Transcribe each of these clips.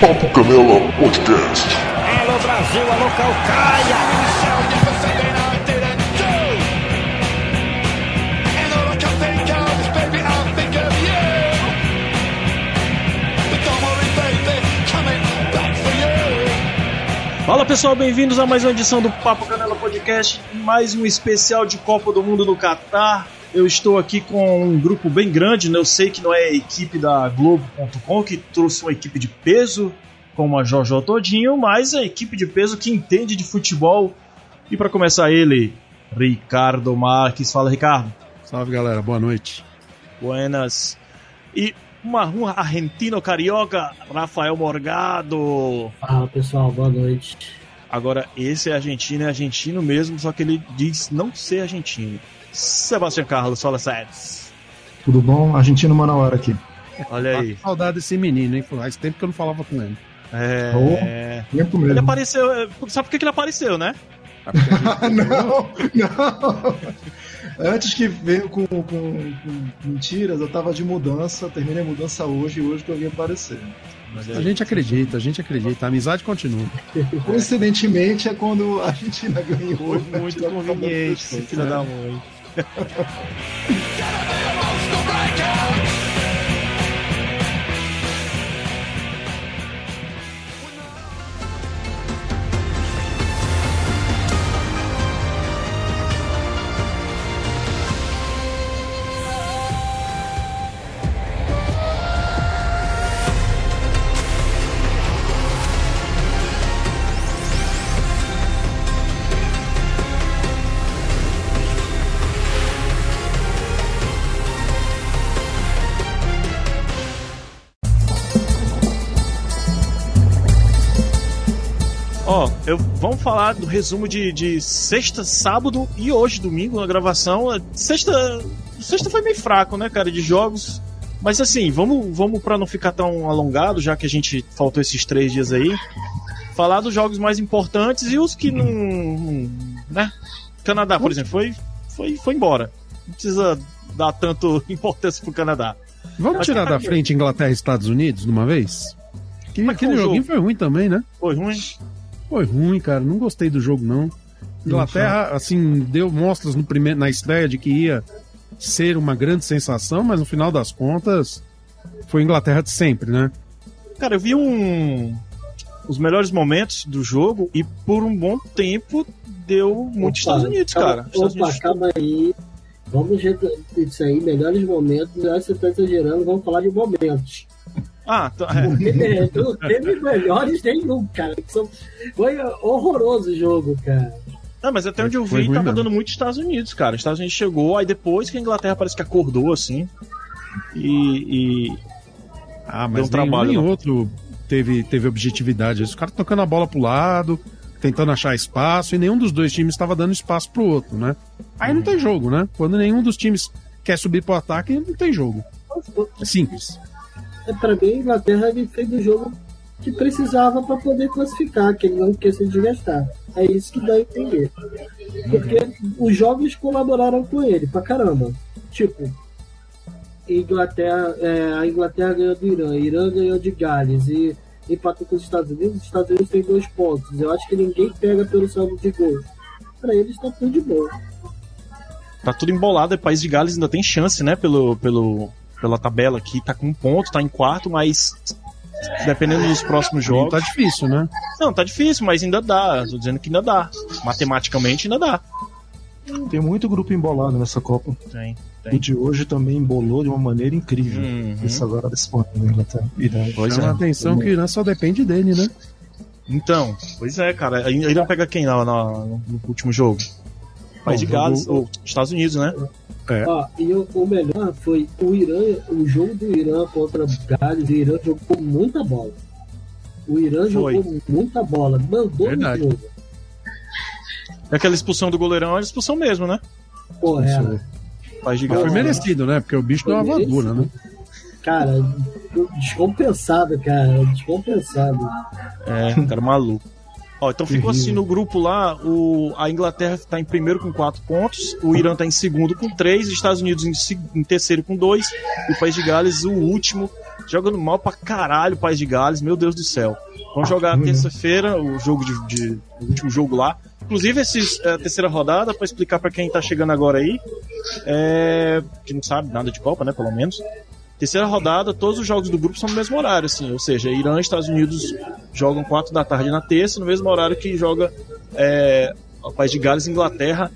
Papo Canela Podcast. Alô Brasil, alô Calcaia! Fala pessoal, bem-vindos a mais uma edição do Papo Canela Podcast, mais um especial de Copa do Mundo no Catar. Eu estou aqui com um grupo bem grande, né? Eu sei que não é a equipe da Globo.com que trouxe uma equipe de peso, como a Jojo Todinho, mas é a equipe de peso que entende de futebol. E para começar ele, Ricardo Marques. Fala, Ricardo. Salve galera, boa noite. Buenas. E uma, um argentino carioca, Rafael Morgado. Fala pessoal, boa noite. Agora, esse é argentino, é argentino mesmo, só que ele diz não ser argentino. Sebastião Carlos, fala sério. Tudo bom? Argentino Manauara aqui. Olha aí. Tá saudade desse menino, hein? Faz tempo que eu não falava com ele. É. Oh, tempo mesmo. Ele apareceu. é, Sabe por que que ele apareceu, né? não, não. Antes que veio com, com- com mentiras, eu tava de mudança, terminei a mudança hoje e hoje que eu vim aparecer. A gente acredita, a gente acredita. A amizade continua. Coincidentemente é quando a Argentina ganhou. Foi muito conveniente, Pescoço, esse filho né? da mãe. Gotta be a monster breaker. Vamos falar do resumo de, de sexta, sábado e hoje, domingo, na gravação. Sexta, sexta foi meio fraco, né, cara, de jogos. Mas assim, vamos, vamos para não ficar tão alongado, já que a gente faltou esses três dias aí. Falar dos jogos mais importantes e os que não. não- né? Canadá, por exemplo, foi, foi, foi embora. Não precisa dar tanto importância pro Canadá. Vamos Mas tirar tá da frente Inglaterra e Estados Unidos de uma vez? Que aquele joguinho jogo? foi ruim também, né? Foi ruim. Foi ruim, cara. Não gostei do jogo, não. Inglaterra, assim, deu mostras no primeiro, na estreia de que ia ser uma grande sensação, mas no final das contas foi Inglaterra de sempre, né? Cara, eu vi um. Os melhores momentos do jogo e por um bom tempo deu muito Opa, Estados Unidos, calma- cara. Estados Opa, Unidos- calma aí. Vamos isso aí, melhores momentos. Que você tá exagerando, vamos falar de momentos. Ah, tá, é. Não teve melhores nenhum, cara. que são- Foi horroroso o jogo, cara. Não, mas até onde eu vi, tava dando muito Estados Unidos, cara. Estados Unidos chegou, aí depois que a Inglaterra parece que acordou, assim. E. e- Ah, Deu mas um trabalho, nenhum né? outro teve, teve objetividade. Os caras tocando a bola pro lado, tentando achar espaço, e nenhum dos dois times estava dando espaço pro outro, né? Aí não tem jogo, né? Quando nenhum dos times quer subir pro ataque, não tem jogo. É simples. É, pra mim, a Inglaterra ele fez o jogo que precisava para poder classificar, que ele não quer se desgastar. É isso que dá a entender. Porque os jogos colaboraram com ele pra caramba. Tipo, Inglaterra, é, a Inglaterra ganhou do Irã, Irã ganhou de Gales e empatou com os Estados Unidos. Os Estados Unidos tem dois pontos. Eu acho que ninguém pega pelo saldo de gols. Pra eles tá tudo de boa. Tá tudo embolado. O País de Gales ainda tem chance, né? Pelo, pelo, pela tabela aqui. Tá com um ponto, tá em quarto, mas. Dependendo dos próximos Não jogos. tá difícil, né? Não, tá difícil, mas ainda dá. Tô dizendo que ainda dá. Matematicamente ainda dá. Tem muito grupo embolado nessa Copa. Tem. O de hoje também embolou de uma maneira incrível. Uhum. Isso agora desse ponto da Inglaterra. Irã. Pois Chama a é. atenção que o Irã só depende dele, né? Então, pois é, cara. Aí Irã pega quem lá, na- no último jogo? País de Gales, ou Estados Unidos, né? É. Ó, e o, o melhor foi o Irã, o jogo do Irã contra Gales, o Irã jogou muita bola. O Irã Foi. jogou muita bola, mandou Verdade. no jogo. E aquela expulsão do goleirão era expulsão mesmo, né? Porra, era. País de Foi Gales. merecido, né? Porque o bicho deu uma Foi voadora, né? Cara, descompensado, cara, descompensado. É, cara maluco. Ó, então ficou assim no grupo lá, o, a Inglaterra tá em primeiro com quatro pontos, o Irã tá em segundo com três, os Estados Unidos em, em terceiro com dois, e o País de Gales, o último, jogando mal pra caralho o País de Gales, meu Deus do céu. Vamos jogar terça-feira o jogo de, de- o último jogo lá. Inclusive, esses, é, a terceira rodada, pra explicar pra quem tá chegando agora aí, é, que não sabe nada de Copa, né, pelo menos. Terceira rodada, todos os jogos do grupo são no mesmo horário, assim, ou seja, Irã e Estados Unidos jogam 4 da tarde na terça, no mesmo horário que joga é, o País de Gales e Inglaterra,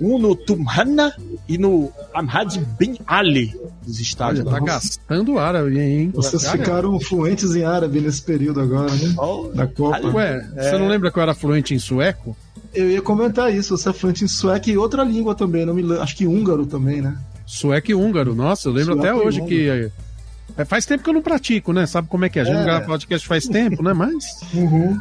um no Tumhana e no Ahmad Bin Ali dos estádios Olha, tá gastando árabe, hein? Vocês Cara, ficaram fluentes em árabe nesse período agora, né? Da Copa. Ué, você não lembra que eu era fluente em sueco? Eu ia comentar isso, você é fluente em sueco e outra língua também, não me lembro. Acho que húngaro também, né? Sueco e húngaro. Nossa, eu lembro Sueco até hoje que. é, faz tempo que eu não pratico, né? Sabe como é que é? A gente É. não grava podcast faz tempo, né? Mas. Uhum.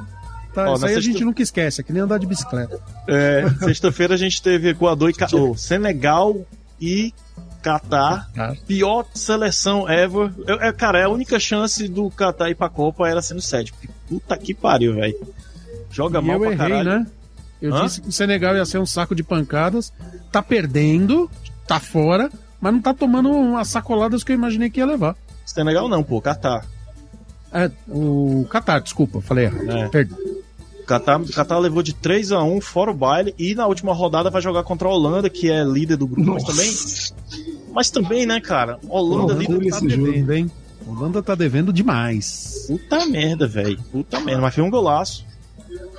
Tá, Ó, isso aí a sexta- gente nunca esquece, é que nem andar de bicicleta. É, sexta-feira a gente teve Equador e Ca... oh, Senegal e Catar. Pior seleção ever. Eu- é, cara, é a única chance do Catar ir pra Copa era sendo sede. Puta que pariu, velho. Joga E mal eu pra errei, caralho. né? Eu Hã? disse que o Senegal ia ser um saco de pancadas. Tá perdendo, tá fora, mas não tá tomando umas sacoladas que eu imaginei que ia levar. Senegal não, pô, Catar. É, o Qatar, desculpa, falei errado. É. Perdão. Catar, Catar levou de 3 a 1 fora o baile e na última rodada vai jogar contra a Holanda, que é líder do grupo, mas também, mas também, né, cara? Holanda Holanda líder Tá esse jogo. devendo, hein? Holanda tá devendo demais. Puta merda, velho. Puta merda, mas foi um golaço.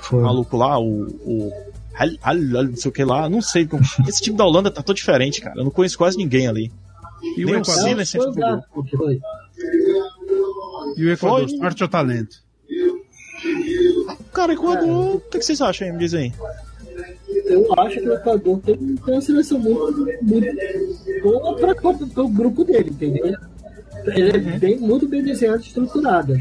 Foi. O maluco lá, o. o não sei o que lá, não sei. Esse time da Holanda tá todo diferente, cara. Eu não conheço quase ninguém ali. E o Nem o Equador, Foi sempre e o Equador Foi. sorte ou talento? Cara, Equador, o que, que vocês acham aí? Me diz aí. Eu acho que o Equador tem, tem uma seleção muito, muito boa para o grupo dele, entendeu? Ele é bem, muito bem desenhada e estruturada.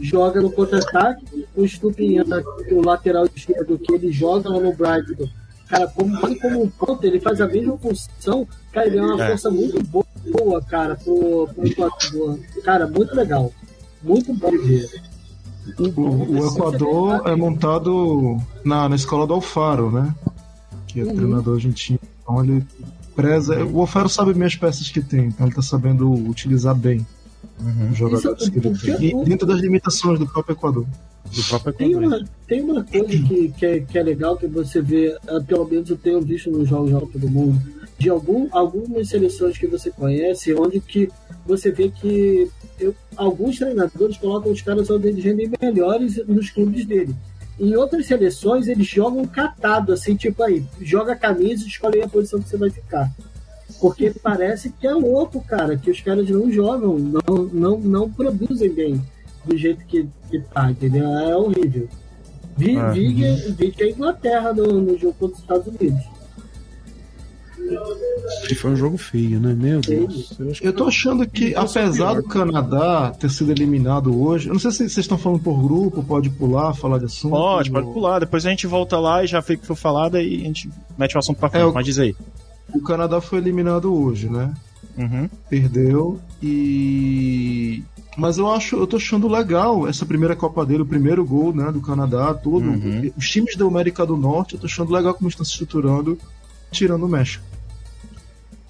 Joga no contra-ataque, o Stupinhana, o lateral esquerdo que ele joga lá no Brighton. Cara, como, como um ponto, ele faz a mesma função. Cara, ele é uma É. força muito boa, cara, pro, pro Equador. Cara, muito legal. Muito bom de ver. O, o Equador é montado na, na escola do Alfaro, né? Que é Uhum. treinador argentino. Então ele preza. O Alfaro sabe bem as peças que tem, então ele tá sabendo utilizar bem os jogadores Isso, que ele tem. o- E dentro das limitações do próprio Equador. Do próprio Tem Equador. uma, tem uma coisa que, que, é, que é legal que você vê, ah, pelo menos eu tenho visto nos Jogos de Copa do Mundo, de algum, algumas seleções que você conhece, onde que você vê que eu- alguns treinadores colocam os caras onde eles rendem melhores nos clubes dele. Em outras seleções, eles jogam catado, assim, tipo aí, joga a camisa e escolhe a posição que você vai ficar. Porque parece que é louco, cara, que os caras não jogam, não, não, não produzem bem do jeito que, que tá, entendeu? É horrível. Vi, Ah. vi, vi que a Inglaterra no, no jogo contra os Estados Unidos. Foi um jogo feio, né? Meu Deus. Eu tô achando que, apesar do Canadá ter sido eliminado hoje, eu não sei se vocês estão falando por grupo, pode pular, falar de assunto. Pode, pode pular. Depois a gente volta lá e já o que foi falado e a gente mete o assunto pra frente. É, o- Mas diz aí. O Canadá foi eliminado hoje, né? Uhum. perdeu e mas eu acho eu tô achando legal essa primeira Copa dele o primeiro gol né do Canadá tudo Uhum. os times da América do Norte eu tô achando legal como estão se estruturando tirando o México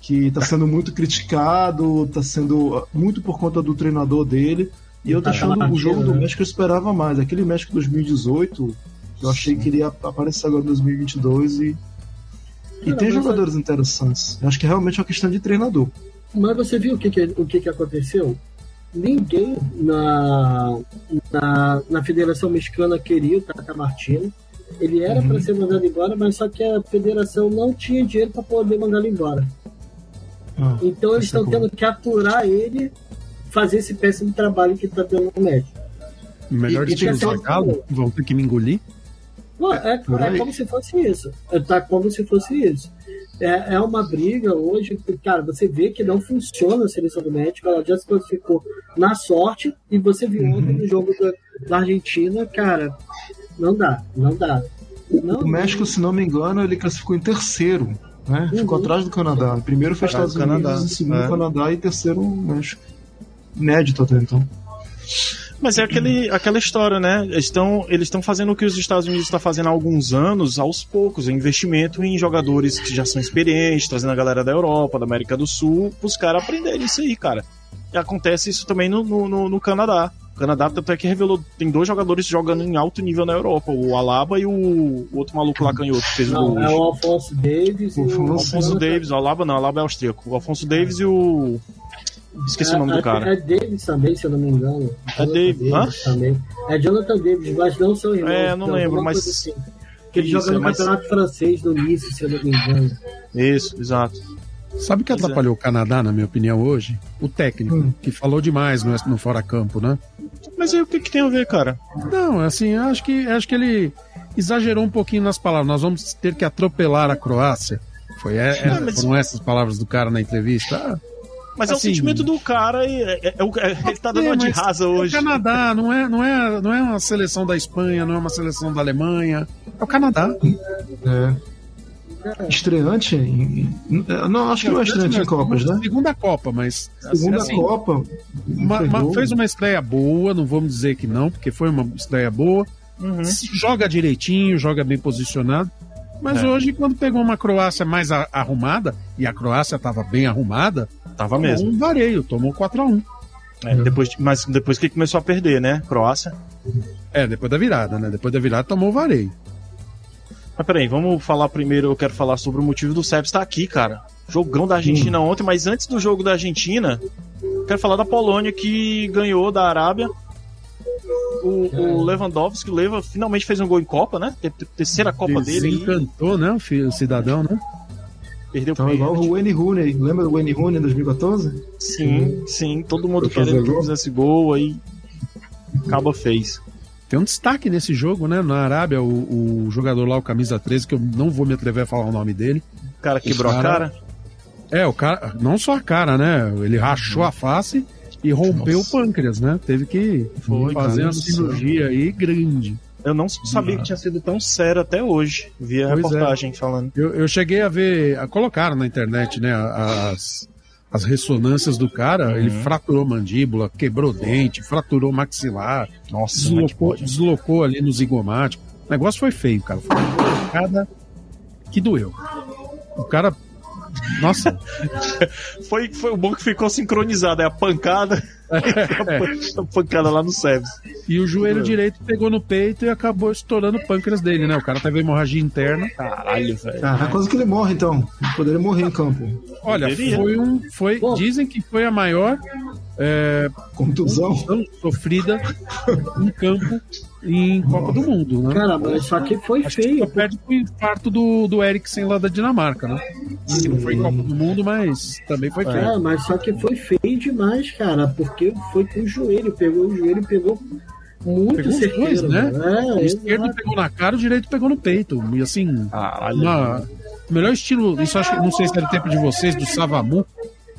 que tá sendo muito criticado tá sendo ah, muito por conta do treinador dele e eu tô Tá achando o jogo do né? México eu esperava mais aquele México 2018 eu achei que ele ia aparecer agora em 2022 e e Cara, tem jogadores interessantes. Eu acho que realmente é uma questão de treinador. Mas você viu o que, que, o que, que aconteceu? Ninguém na, na, na Federação Mexicana queria o Tata Martino. Ele era Uhum. para ser mandado embora, mas só que a federação não tinha dinheiro para poder mandá-lo embora. Ah, Então eles é estão bom. tendo que aturar ele fazer esse péssimo trabalho que está tendo no médico. melhor E- e tem só- Zagallo, vão ter que me engolir. Não, é, é aí. como se fosse isso. É, Tá como se fosse isso. É, é uma briga hoje, que, cara, você vê que não funciona a seleção do México, ela já se classificou na sorte, e você viu Uhum. ontem no jogo da, da Argentina, cara, não dá, não dá. Não, O México, se não me engano, ele classificou em terceiro, né? Ficou Uhum. atrás do Canadá. Primeiro foi Atrás Estados do Unidos, Canadá, segundo é. Canadá e terceiro México. Inédito até então. Mas é aquele, aquela história, né? Eles estão eles estão fazendo o que os Estados Unidos estão fazendo há alguns anos, aos poucos, investimento em jogadores que já são experientes, trazendo a galera da Europa, da América do Sul, os caras aprenderem isso aí, cara. acontece isso também no, no- no Canadá. O Canadá tanto é que revelou, tem dois jogadores jogando em alto nível na Europa, o Alaba e o, o outro maluco lá canhoto que fez o gol Não, é hoje. o Alfonso Davis e O o Alfonso Alfonso Jonathan- Davis, o Alaba não, o Alaba é austríaco. O Alfonso Davis e o. Esqueci o nome do É- cara. É Davis também, se eu não me engano. É Jonathan Davis- Davis também. É Jonathan Davis, mas não são irmãos. É, eu não então, lembro, mas- assim. Que ele Isso, joga no mas- campeonato francês do Nice, se eu não me engano. Isso, exato. Sabe o que é. atrapalhou o Canadá, na minha opinião, hoje? O técnico, Hum. que falou demais no, no fora-campo, né? Mas aí o que, que tem a ver, cara? Não, assim, eu acho que, acho que ele exagerou um pouquinho nas palavras. Nós vamos ter que atropelar a Croácia. Foi, é, é- mas- Foram essas palavras do cara na entrevista. Ah, Mas é o Assim- sentimento do cara e é, é- é o- é- ele tá dando é, uma de rasa é hoje. o Canadá, não é, não, é, não é uma seleção da Espanha, não é uma seleção da Alemanha. É o Canadá. É. Estreante em. em- Não, acho que não é estreante em Copas, né? Segunda Copa, mas Segunda Assim, Copa. uma- uma- fez uma estreia boa, não vamos dizer que não, porque foi uma estreia boa. Uhum. Se joga direitinho, joga bem posicionado. Mas É. hoje, quando pegou uma Croácia mais a- arrumada, e a Croácia estava bem arrumada, Tava tomou mesmo. um vareio, tomou 4x1. É, depois, de- mas depois que começou a perder, né? Croácia. É, depois da virada, né? Depois da virada tomou o vareio. Mas peraí, vamos falar primeiro. Eu quero falar sobre o motivo do Sebs estar aqui, cara. Jogão da Argentina ontem, mas antes do jogo da Argentina, quero falar da Polônia que ganhou da Arábia. O, o Lewandowski, o Leva, finalmente fez um gol em Copa, né? Ter- ter- Terceira Copa dele. e Desencantou, né? O, filho, o cidadão, né? Perdeu Então, o igual pênalti. o Wayne Rooney. Lembra do Wayne Rooney em 2014? Sim, sim. Todo mundo querendo que gol? fizesse gol, aí. Acaba fez. Tem um destaque nesse jogo, né? Na Arábia, o, o jogador lá, o camisa 13, que eu não vou me atrever a falar o nome dele. O cara quebrou a cara- cara. É, o cara, não só a cara, né? Ele rachou a face e rompeu Nossa. o pâncreas, né? Teve que Foi, fazer cara, uma cirurgia aí grande. Eu não sabia que tinha sido tão sério até hoje. Vi a Pois é. reportagem falando. Eu, eu cheguei a ver, a- colocaram na internet, né, as, as ressonâncias do cara. Ele fraturou mandíbula, quebrou dente, fraturou maxilar, Nossa, deslocou, deslocou ali no zigomático. O negócio foi feio, cara. Foi uma pancada que doeu. O cara. Nossa, Foi, foi o bom que ficou sincronizado. É a pancada. a pancada lá no Sebs. e o joelho direito pegou no peito e acabou estourando o pâncreas dele, né? O cara teve hemorragia interna. Caralho, velho. Ah, é quase que ele morre, então. Poderia morrer em campo. Olha, foi um. Foi, dizem que foi a maior é, Contusão. contusão sofrida em campo em Copa do Mundo, né? Cara, mas só que foi Acho que feio. só perde pro infarto do, do Eriksen lá da Dinamarca, né? Que não foi em Copa do Mundo, mas também foi feio. É, mas só que foi feio demais, cara, porque foi com o joelho, pegou o joelho, pegou muito Pegou certeiro. dois, né? É, o esquerdo exato. pegou na cara, o direito pegou no peito. E assim, Caralho. uma, o melhor estilo, isso acho que não sei se era tempo de vocês, do Savamu,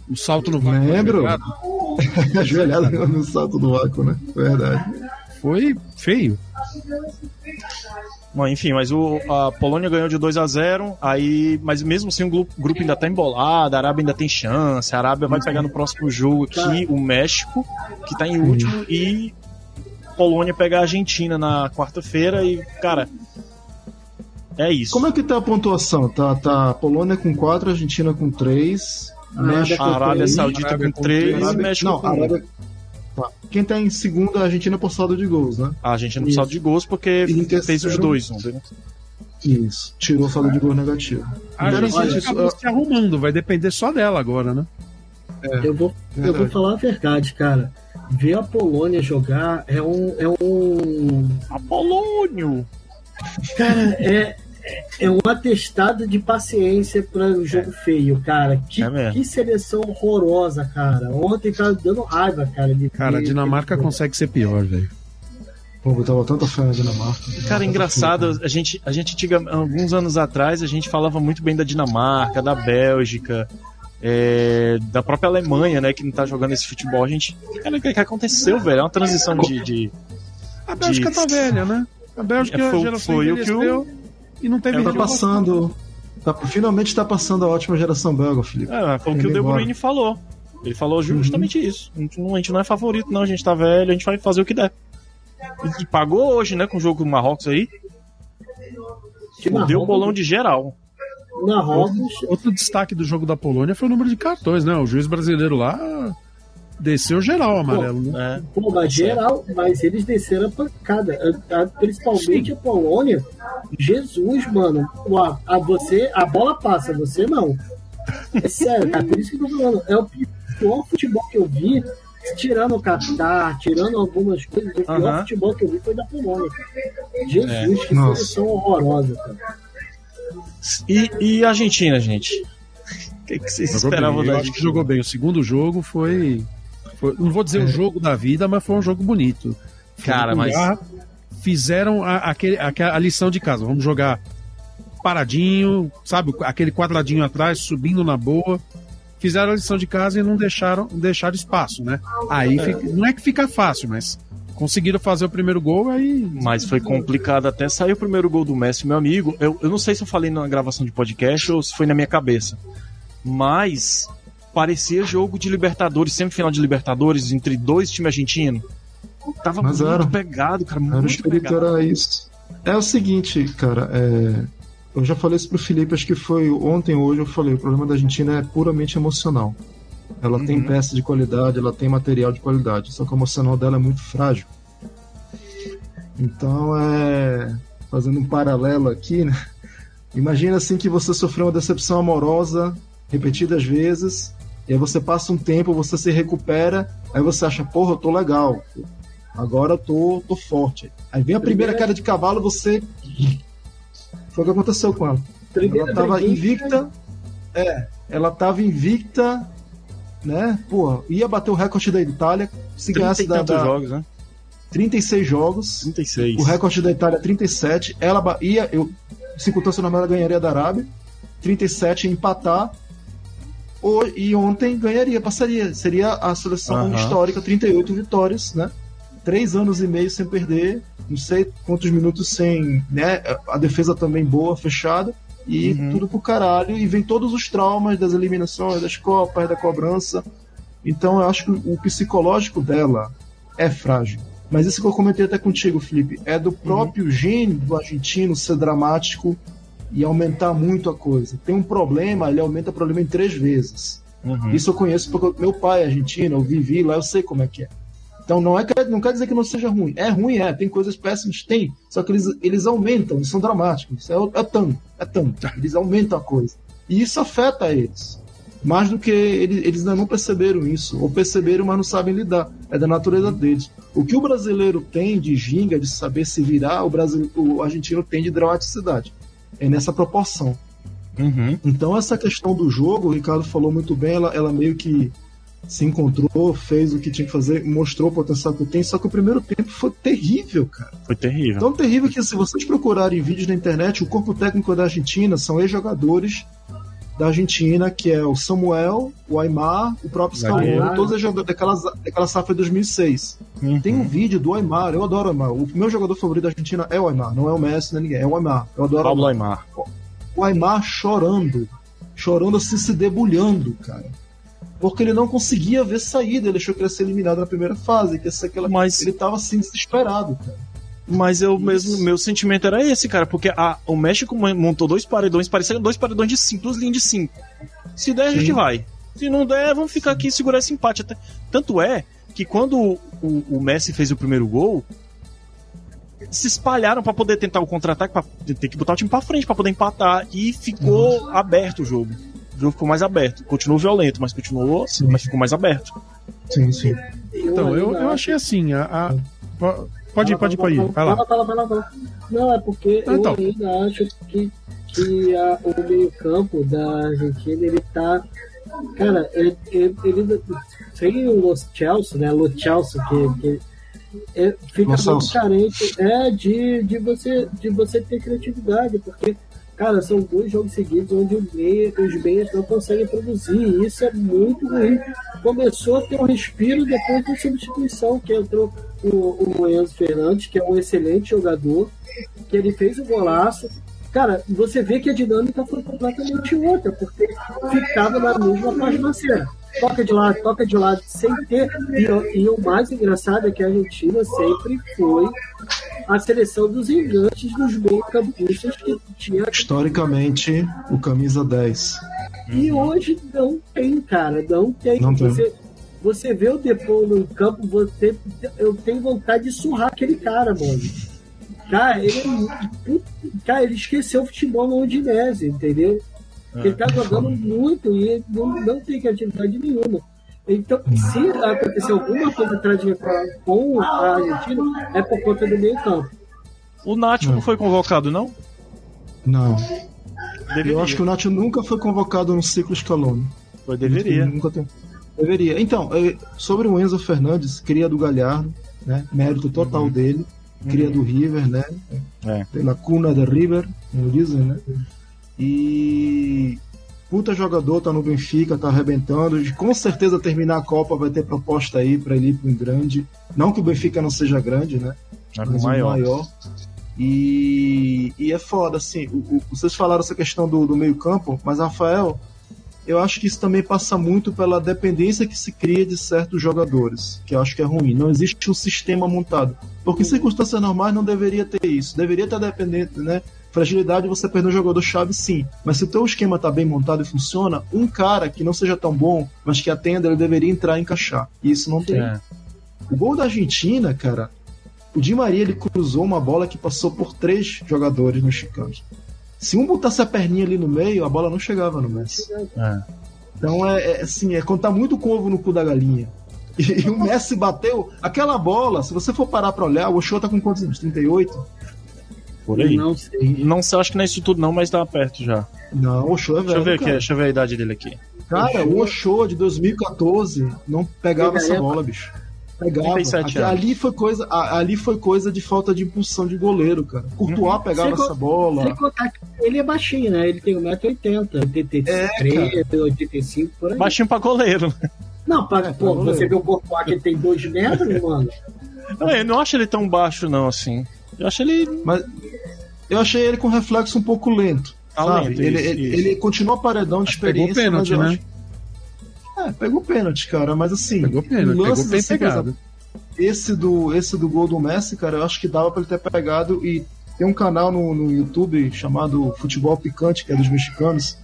o salto no vácuo. Lembro. ajoelhado, Ajoelhado no salto do vácuo, né? Verdade. Foi feio. Bom, enfim, mas o, a Polônia ganhou de 2 a 0 aí, mas mesmo assim o grupo, grupo ainda tá embolado, a Arábia ainda tem chance, a Arábia vai pegar no próximo jogo aqui o México, que tá em último, e Polônia pegar a Argentina na quarta-feira e, cara, é isso. Como é que tá a pontuação? Tá, tá Polônia com 4, Argentina com 3. México a Arábia Saudita Arábia com com 3 e Arábia- México Não, com a 1. Arábia. Tá. Quem tá em segundo é a Argentina por saldo de gols, né? A Argentina não saldo de gols porque em fez os terceiro- dois ontem. Isso. Tirou o saldo de gols negativo. A Argentina isso. acabou se arrumando, vai depender só dela agora, né? Eu vou, eu vou falar a verdade, cara. Ver a Polônia jogar é um. É um Apolônio! cara, é, é um atestado de paciência para o jogo feio, cara. Que, É que seleção horrorosa, cara. Ontem tava dando raiva, cara. De Cara, a Dinamarca consegue ser pior, velho. Pô, eu tava tanta fé na Dinamarca. Cara, engraçado, a gente, a gente tinha, alguns anos atrás, a gente falava muito bem da Dinamarca, da Bélgica, é, da própria Alemanha, né, que não tá jogando esse futebol. A gente. Cara, o que, que aconteceu, velho? É uma transição de. de A Bélgica De- tá velha, né? A Bélgica É, foi- foi o que o- e não teve Tá renovação. passando. Tá, finalmente tá passando a ótima geração belga, Felipe. é, foi o que o De embora. Bruyne falou. Ele falou justamente isso. A gente, não, a gente não é favorito, não. A gente tá velho, a gente vai fazer o que der. E, e pagou hoje, né, com o jogo do Marrocos aí. Dinamarca, Deu o bolão de geral. Marrocos. Outro destaque do jogo da Polônia foi o número de cartões, né? O juiz brasileiro lá desceu geral amarelo, né? É. Pô, mas geral, mas eles desceram a pancada. A- a- principalmente a Polônia. Jesus, mano. A, a você, a bola passa, você não. É sério, é por isso que eu tô falando. É o pior futebol que eu vi, tirando o Qatar, tirando algumas coisas, o pior futebol que eu vi foi da Polônia. cara. Jesus, que Nossa. seleção horrorosa, cara. E, e a Argentina, gente? O que, que vocês Jogou esperavam bem. Eu da acho que Argentina? jogou bem. O segundo jogo foi. Foi- não vou dizer o jogo da vida, mas foi um jogo bonito. Cara, mas-. Fizeram a, aquele, a, a lição de casa. Vamos jogar paradinho, sabe? Aquele quadradinho atrás, subindo na boa. Fizeram a lição de casa e não deixaram, deixaram espaço, né? Aí fica- não é que fica fácil, mas conseguiram fazer o primeiro gol, aí. Mas foi complicado até sair o primeiro gol do Messi, meu amigo. Eu, eu não sei se eu falei na gravação de podcast ou se foi na minha cabeça. Mas parecia jogo de Libertadores, semifinal de Libertadores, entre dois times argentinos. Tava Mas muito era. pegado, cara. Era o Muito pegado. era isso. É o seguinte, cara, é, eu já falei isso pro Felipe, acho que foi ontem ou hoje eu falei, o problema da Argentina é puramente emocional. Ela tem Uhum. peça de qualidade, ela tem material de qualidade, só que o emocional dela é muito frágil. Então é. Fazendo um paralelo aqui, né? Imagina assim que você sofreu uma decepção amorosa repetidas vezes, e aí você passa um tempo, você se recupera, aí você acha, porra, eu tô legal. Agora eu tô, tô forte. Aí vem a primeira queda de cavalo, você. Foi o que aconteceu com ela. Primeira Ela tava invicta. É, ela tava invicta, né? Pô, ia bater o recorde da Itália. Se 30 ganhasse e da, da jogos, né? 36 jogos. 36. O recorde da Itália é 37. Ela ba- ia, eu, circunstância normal, ela ganharia da Arábia. 37 ia empatar. E ontem ganharia, passaria. Seria a seleção Aham. histórica, 38 vitórias, né? Três anos e meio sem perder. Não sei quantos minutos sem. Né? A defesa também boa, fechada. E Uhum. tudo pro caralho. E vem todos os traumas das eliminações, das Copas, da cobrança. Então eu acho que o psicológico dela é frágil. Mas isso que eu comentei até contigo, Felipe, é do próprio gênio do argentino ser dramático e aumentar muito a coisa. Tem um problema, ele aumenta o problema em três vezes. Uhum. Isso eu conheço porque meu pai é argentino, eu vivi lá, eu sei como é que é. Então não, é, não quer dizer que não seja ruim. É ruim, é. Tem coisas péssimas, tem. Só que eles, eles aumentam, eles são dramáticos. É, é tanto, é tanto. Eles aumentam a coisa. E isso afeta eles. Mais do que eles, eles ainda não perceberam isso. Ou perceberam, mas não sabem lidar. É da natureza deles. O que o brasileiro tem de ginga, de saber se virar, o, brasile- o argentino tem de dramaticidade. É nessa proporção. Uhum. Então essa questão do jogo, o Ricardo falou muito bem, ela, ela meio que se encontrou, fez o que tinha que fazer, mostrou o potencial que tem, só que o primeiro tempo foi terrível, cara. Foi terrível. Tão terrível que se vocês procurarem vídeos na internet, o corpo técnico da Argentina são ex-jogadores da Argentina, que é o Samuel, o Aymar, o próprio. Scaloni, todos os jogadores daquela, daquela safra de 2006. Uhum. Tem um vídeo do Aymar, eu adoro o Aymar. O meu jogador favorito da Argentina é o Aymar, não é o Messi, nem ninguém, é o Aymar. Eu adoro o Pablo Aymar o Aymar chorando, chorando assim, se debulhando, cara. Porque ele não conseguia ver saída, ele achou que ia ser eliminado na primeira fase, que aquela. Mas- Ele tava assim, desesperado, cara. Mas eu mesmo, meu sentimento era esse, cara, porque a, o México montou dois paredões, pareciam dois paredões de cinco, duas linhas de cinco. Se der, a gente Sim. vai. Se não der, vamos ficar aqui e segurar esse empate. Até. Tanto é que quando o, o Messi fez o primeiro gol, se espalharam pra poder tentar o contra-ataque, pra ter que botar o time pra frente pra poder empatar. E ficou aberto o jogo. O jogo ficou mais aberto. Continuou violento, mas continuou, Sim. mas ficou mais aberto. Sim, sim. Então, eu, eu achei assim. A, a- pode ir, pode ir, pode ir. Vai lá. Fala, fala, fala, fala. Não, é porque Ah, então. eu ainda acho que, que a- o meio-campo da Argentina ele tá. Cara, ele, ele, ele sem o Los Chelsea, né? Los Chelsea, que, que é, fica Los muito carente é, de, de, você, de você ter criatividade, porque. Cara, são dois jogos seguidos onde o meia, os meias não conseguem produzir. E isso é muito ruim. Começou a ter um respiro depois da substituição, que entrou o, o Enzo Fernandes, que é um excelente jogador, que ele fez o golaço. Cara, você vê que a dinâmica foi completamente outra, porque ficava na mesma página cena. Toca de lado, toca de lado, sem ter. E, o- e o mais engraçado é que a Argentina sempre foi a seleção dos engantes dos meio-campistas que tinha. Historicamente, o camisa 10. E hoje não tem, cara, não tem. Não tem. Você, Você vê o Depô no campo, você, eu tenho vontade de surrar aquele cara, mano. Cara, ele, é muito- cara, ele esqueceu o futebol no Udinese, entendeu? Ele tá jogando muito e não, não tem criatividade nenhuma. Então, se acontecer alguma coisa trágica com a Argentina, é por conta do meio campo. O Nath não foi convocado, não? Não. Deveria. Eu acho que o Nacho nunca foi convocado no ciclo Scaloni. Foi, deveria. Nunca tem- Deveria. Então, eh, sobre o Enzo Fernandes, cria do Galhardo, né? Mérito total dele. Cria do River, né? É. Pela cuna de River, como dizem, né? E puta jogador, tá no Benfica, tá arrebentando. E com certeza terminar a Copa vai ter proposta aí pra ele ir um grande. Não que o Benfica não seja grande, né? É mas maior. maior. E, e é foda, assim. o- o- vocês falaram essa questão do, do meio-campo, mas Rafael, eu acho que isso também passa muito pela dependência que se cria de certos jogadores, que eu acho que é ruim. Não existe um sistema montado. Porque em circunstâncias normais não deveria ter isso. Deveria estar dependente, né? Fragilidade você perder um jogador chave sim. Mas se o teu esquema tá bem montado e funciona, um cara que não seja tão bom, mas que atenda, ele deveria entrar e encaixar. E isso não tem. É. O gol da Argentina, cara, o Di Maria ele cruzou uma bola que passou por três jogadores mexicanos. Se um botasse a perninha ali no meio, a bola não chegava no Messi. É. Então é, é assim, é contar muito com o ovo no cu da galinha. E, e o Messi bateu aquela bola, se você for parar pra olhar, o Ochoa tá com quantos anos? 38? Por aí. Não, sei. não sei, acho que não é isso tudo não, mas tá perto já. Não, o Ochoa é Deixa eu velho. ver aqui, cara. deixa eu ver a idade dele aqui. Cara, o Ochoa de 2014 não pegava essa bola, bicho. Pegava. 37 Aqui- anos. ali foi coisa, ali foi coisa de falta de impulsão de goleiro, cara. Courtois pegava Sem essa bola. Sem contar que ele é baixinho, né? Ele tem 1,80m, 83, 85, por aí. Baixinho pra goleiro. Não, pra, É, pô, pra você vê o Courtois que ele tem 2 metros, mano. Não, eu não acho ele tão baixo, não, assim. Eu acho ele. Mas eu achei ele com reflexo um pouco lento. Tá sabe? lento, ele, isso, ele, isso. ele continua paredão de Mas pegou experiência. pênalti, mas eu né? acho- É, pegou pênalti, cara, mas assim. Pegou pênalti, pegou bem assim, pegado. Esse do, esse do gol do Messi, cara, eu acho que dava pra ele ter pegado. E tem um canal no, no YouTube chamado Futebol Picante, que é dos mexicanos.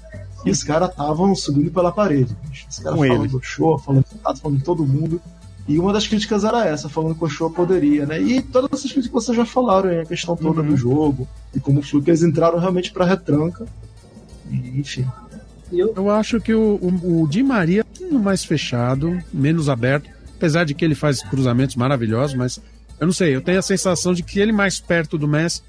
E os caras estavam subindo pela parede. Os caras falando ele. do show, falando falando de todo mundo. E uma das críticas era essa, falando que o show poderia, né? E todas essas críticas que vocês já falaram, hein? a questão toda Uhum. do jogo e como foi que eles entraram realmente pra retranca. E, enfim. E eu, acho que o, o, o Di Maria é um mais fechado, menos aberto, apesar de que ele faz cruzamentos maravilhosos, mas eu não sei, eu tenho a sensação de que ele mais perto do Messi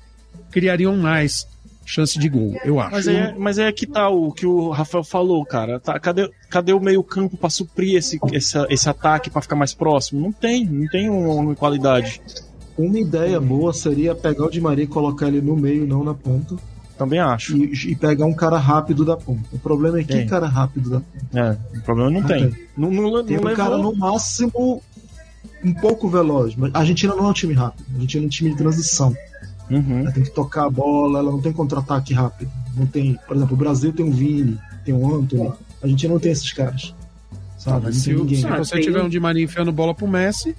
criariam mais chance de gol, eu acho. Mas é, mas é que tá o que o Rafael falou, cara. Tá, cadê, cadê o meio-campo pra suprir esse, esse, esse ataque pra ficar mais próximo? Não tem, não tem um- uma qualidade. Uma ideia boa seria pegar o Di Maria e colocar ele no meio, não na ponta, Também acho. e, e pegar um cara rápido da ponta. O problema é que Tem. cara rápido da ponta. É, o problema não, Não tem. tem. Não, não, não Tem um levou- cara no máximo um pouco veloz, mas a Argentina não é um time rápido, a Argentina é um time de transição. Uhum. Ela tem que tocar a bola, ela não tem contra-ataque rápido. Não tem, por exemplo, o Brasil tem o Vini, tem o Anthony. A Argentina não tem esses caras. Sabe? Mas não se, tem o- ninguém. se Ah, você tem tiver um- Di Maria enfiando bola pro Messi,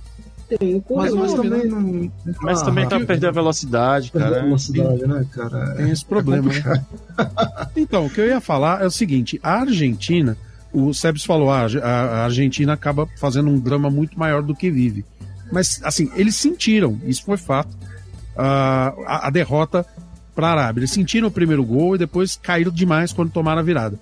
um Mas, mas também né? não. não Mas tá também tá perdendo a velocidade, Perdeu a cara. velocidade, né, cara? tem esse problema, né? Então, o que eu ia falar é o seguinte: a Argentina, o Sebs falou, ah, a, a Argentina acaba fazendo um drama muito maior do que vive. Mas, assim, eles sentiram, isso foi fato, ah, a, a derrota para a Arábia. Eles sentiram o primeiro gol e depois caíram demais quando tomaram a virada.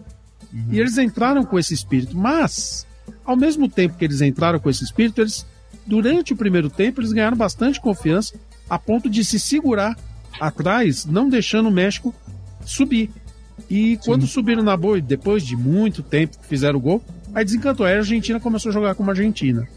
E eles entraram com esse espírito, mas, ao mesmo tempo que eles entraram com esse espírito, eles, durante o primeiro tempo, eles ganharam bastante confiança a ponto de se segurar atrás, não deixando o México subir. E quando subiram na boa, e depois de muito tempo que fizeram o gol, aí desencantou. Aí a Argentina começou a jogar como a Argentina.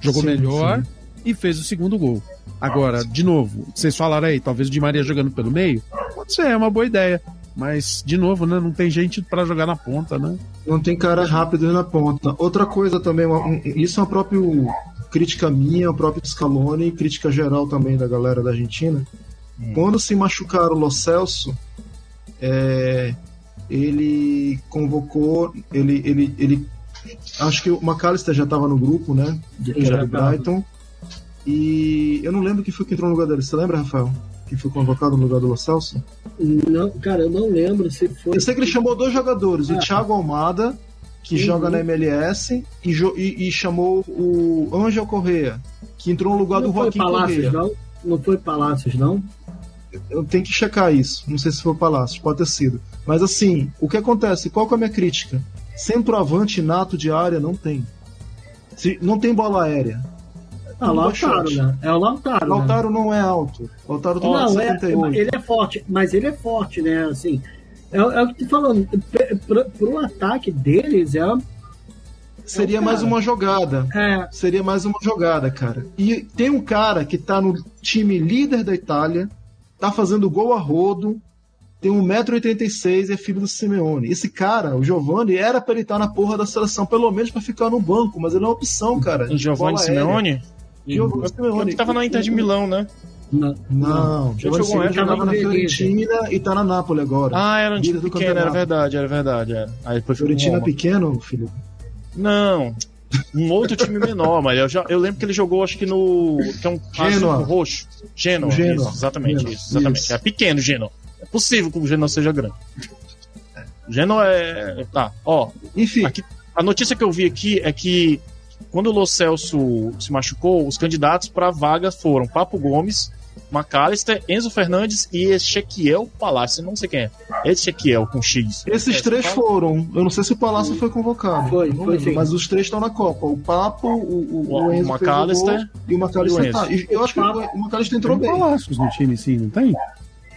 Jogou Sim, melhor e fez o segundo gol. Agora, de novo, vocês falaram aí, talvez o Di Maria jogando pelo meio, pode ser, é uma boa ideia. Mas, de novo, né, não tem gente para jogar na ponta, né? Não tem cara rápido na ponta. Outra coisa também, isso é uma própria crítica minha, o próprio Scaloni, crítica geral também da galera da Argentina. Quando se machucaram o Lo Celso, é, ele convocou, ele, ele, ele, acho que o McAllister já estava no grupo, né? Que era já do. Brighton. E eu não lembro quem foi que entrou no lugar dele. Você lembra, Rafael? Quem foi convocado no lugar do Lo Celso? Não, cara, eu não lembro se foi. Eu sei que ele chamou dois jogadores, Ah. o Thiago Almada, que Uhum. joga na MLS, e, e- e chamou o Angel Correa, que entrou no lugar Não do Joaquim Palácios, Correa. não? Não foi Palácios, não? Eu tenho que checar isso. Não sei se foi o Palácio, pode ter sido. Mas assim, o que acontece? Qual que é a minha crítica? Centroavante nato de área não tem. Se, não tem bola aérea. Ah, Lautaro, né? É o Lautaro. né? Lautaro não é alto. Lautaro tem Não, é, 78. ele é forte, mas ele é forte, né? Assim, é, é o que tu falando. Pro, pro ataque deles é, Seria Não, mais uma jogada. é Seria mais uma jogada, cara. E tem um cara que tá no time líder da Itália, tá fazendo gol a rodo, tem 1,86m e é filho do Simeone. Esse cara, o Giovanni, era pra ele estar na porra da seleção, pelo menos pra ficar no banco, mas ele é uma opção, cara. O Giovanni. Simeone? Giovanni Simeone. Ele tava na Inter de Milão, né? Não, Não, Já Giovanni essa, jogava na Fiorentina e tá na Nápoles agora. Ah, era um time pequeno, era verdade, era verdade. Era. Aí depois Fiorentina pequeno, filho. Não. Um outro time menor, mas eu, já, eu lembro que ele jogou, acho que no. Que é um Genoa. roxo. Genoa. Genoa. Isso, exatamente, Genoa. isso, exatamente. Isso. É pequeno o Genoa. É possível que o Genoa seja grande. O Genoa é. Tá, ó. Enfim, Aqui, a notícia que eu vi aqui é que quando o Lo Celso se machucou, os candidatos para vaga foram Papo Gomes, McAllister, Enzo Fernandes e Ezequiel Palácio. Não sei quem é. Ezequiel com X. esses É, três fala- foram. Eu não sei se o Palácio foi convocado. Foi, Não foi lembro, sim. Mas os três estão na Copa. O Papo, o, o, O- o Enzo McAllister e o McAllister e o tá. Eu acho que o McAllister entrou Tem bem. Palácios no time, sim, não tem?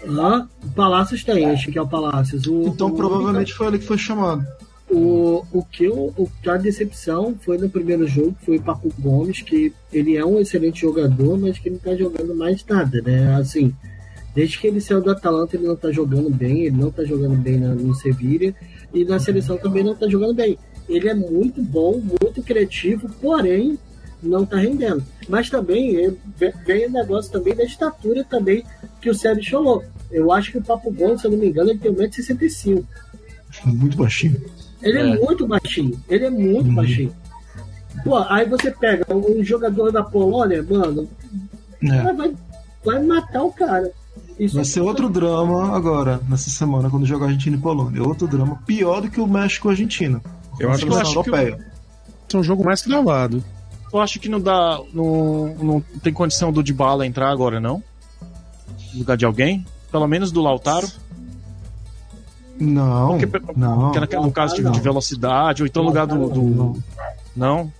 Hã? o Palácios tem, acho que é o Palácios. O, Então o- provavelmente foi ele que foi chamado. O, o que eu, o, a decepção foi no primeiro jogo, foi o Papo Gomes, que ele é um excelente jogador, mas que não tá jogando mais nada, né? Assim, desde que ele saiu do Atalanta, ele não tá jogando bem, ele não tá jogando bem na, no Sevilha, e na seleção também não tá jogando bem. Ele é muito bom, muito criativo, porém não tá rendendo. Mas também é, ve- vem o negócio também da estatura também que o Sérgio falou. Eu acho que o Papo Gomes, se eu não me engano, ele tem 1,65m. Muito baixinho. Ele é, É. muito baixinho. Ele é muito Uhum. baixinho. Pô, aí você pega um jogador da Polônia, mano, É. vai, vai matar o cara. Isso Vai ser outro drama agora, nessa semana, quando jogar Argentina e Polônia. Outro drama pior do que o México e Argentina. Eu acho eu acho que o- europeia. É um jogo mais travado. Eu acho que não dá. Não, não tem condição do Dybala entrar agora, não? No lugar de alguém? Pelo menos do Lautaro? Não, Porque- não. Que é no, caso de, não. de velocidade, ou então no lugar do. do- Não. Não?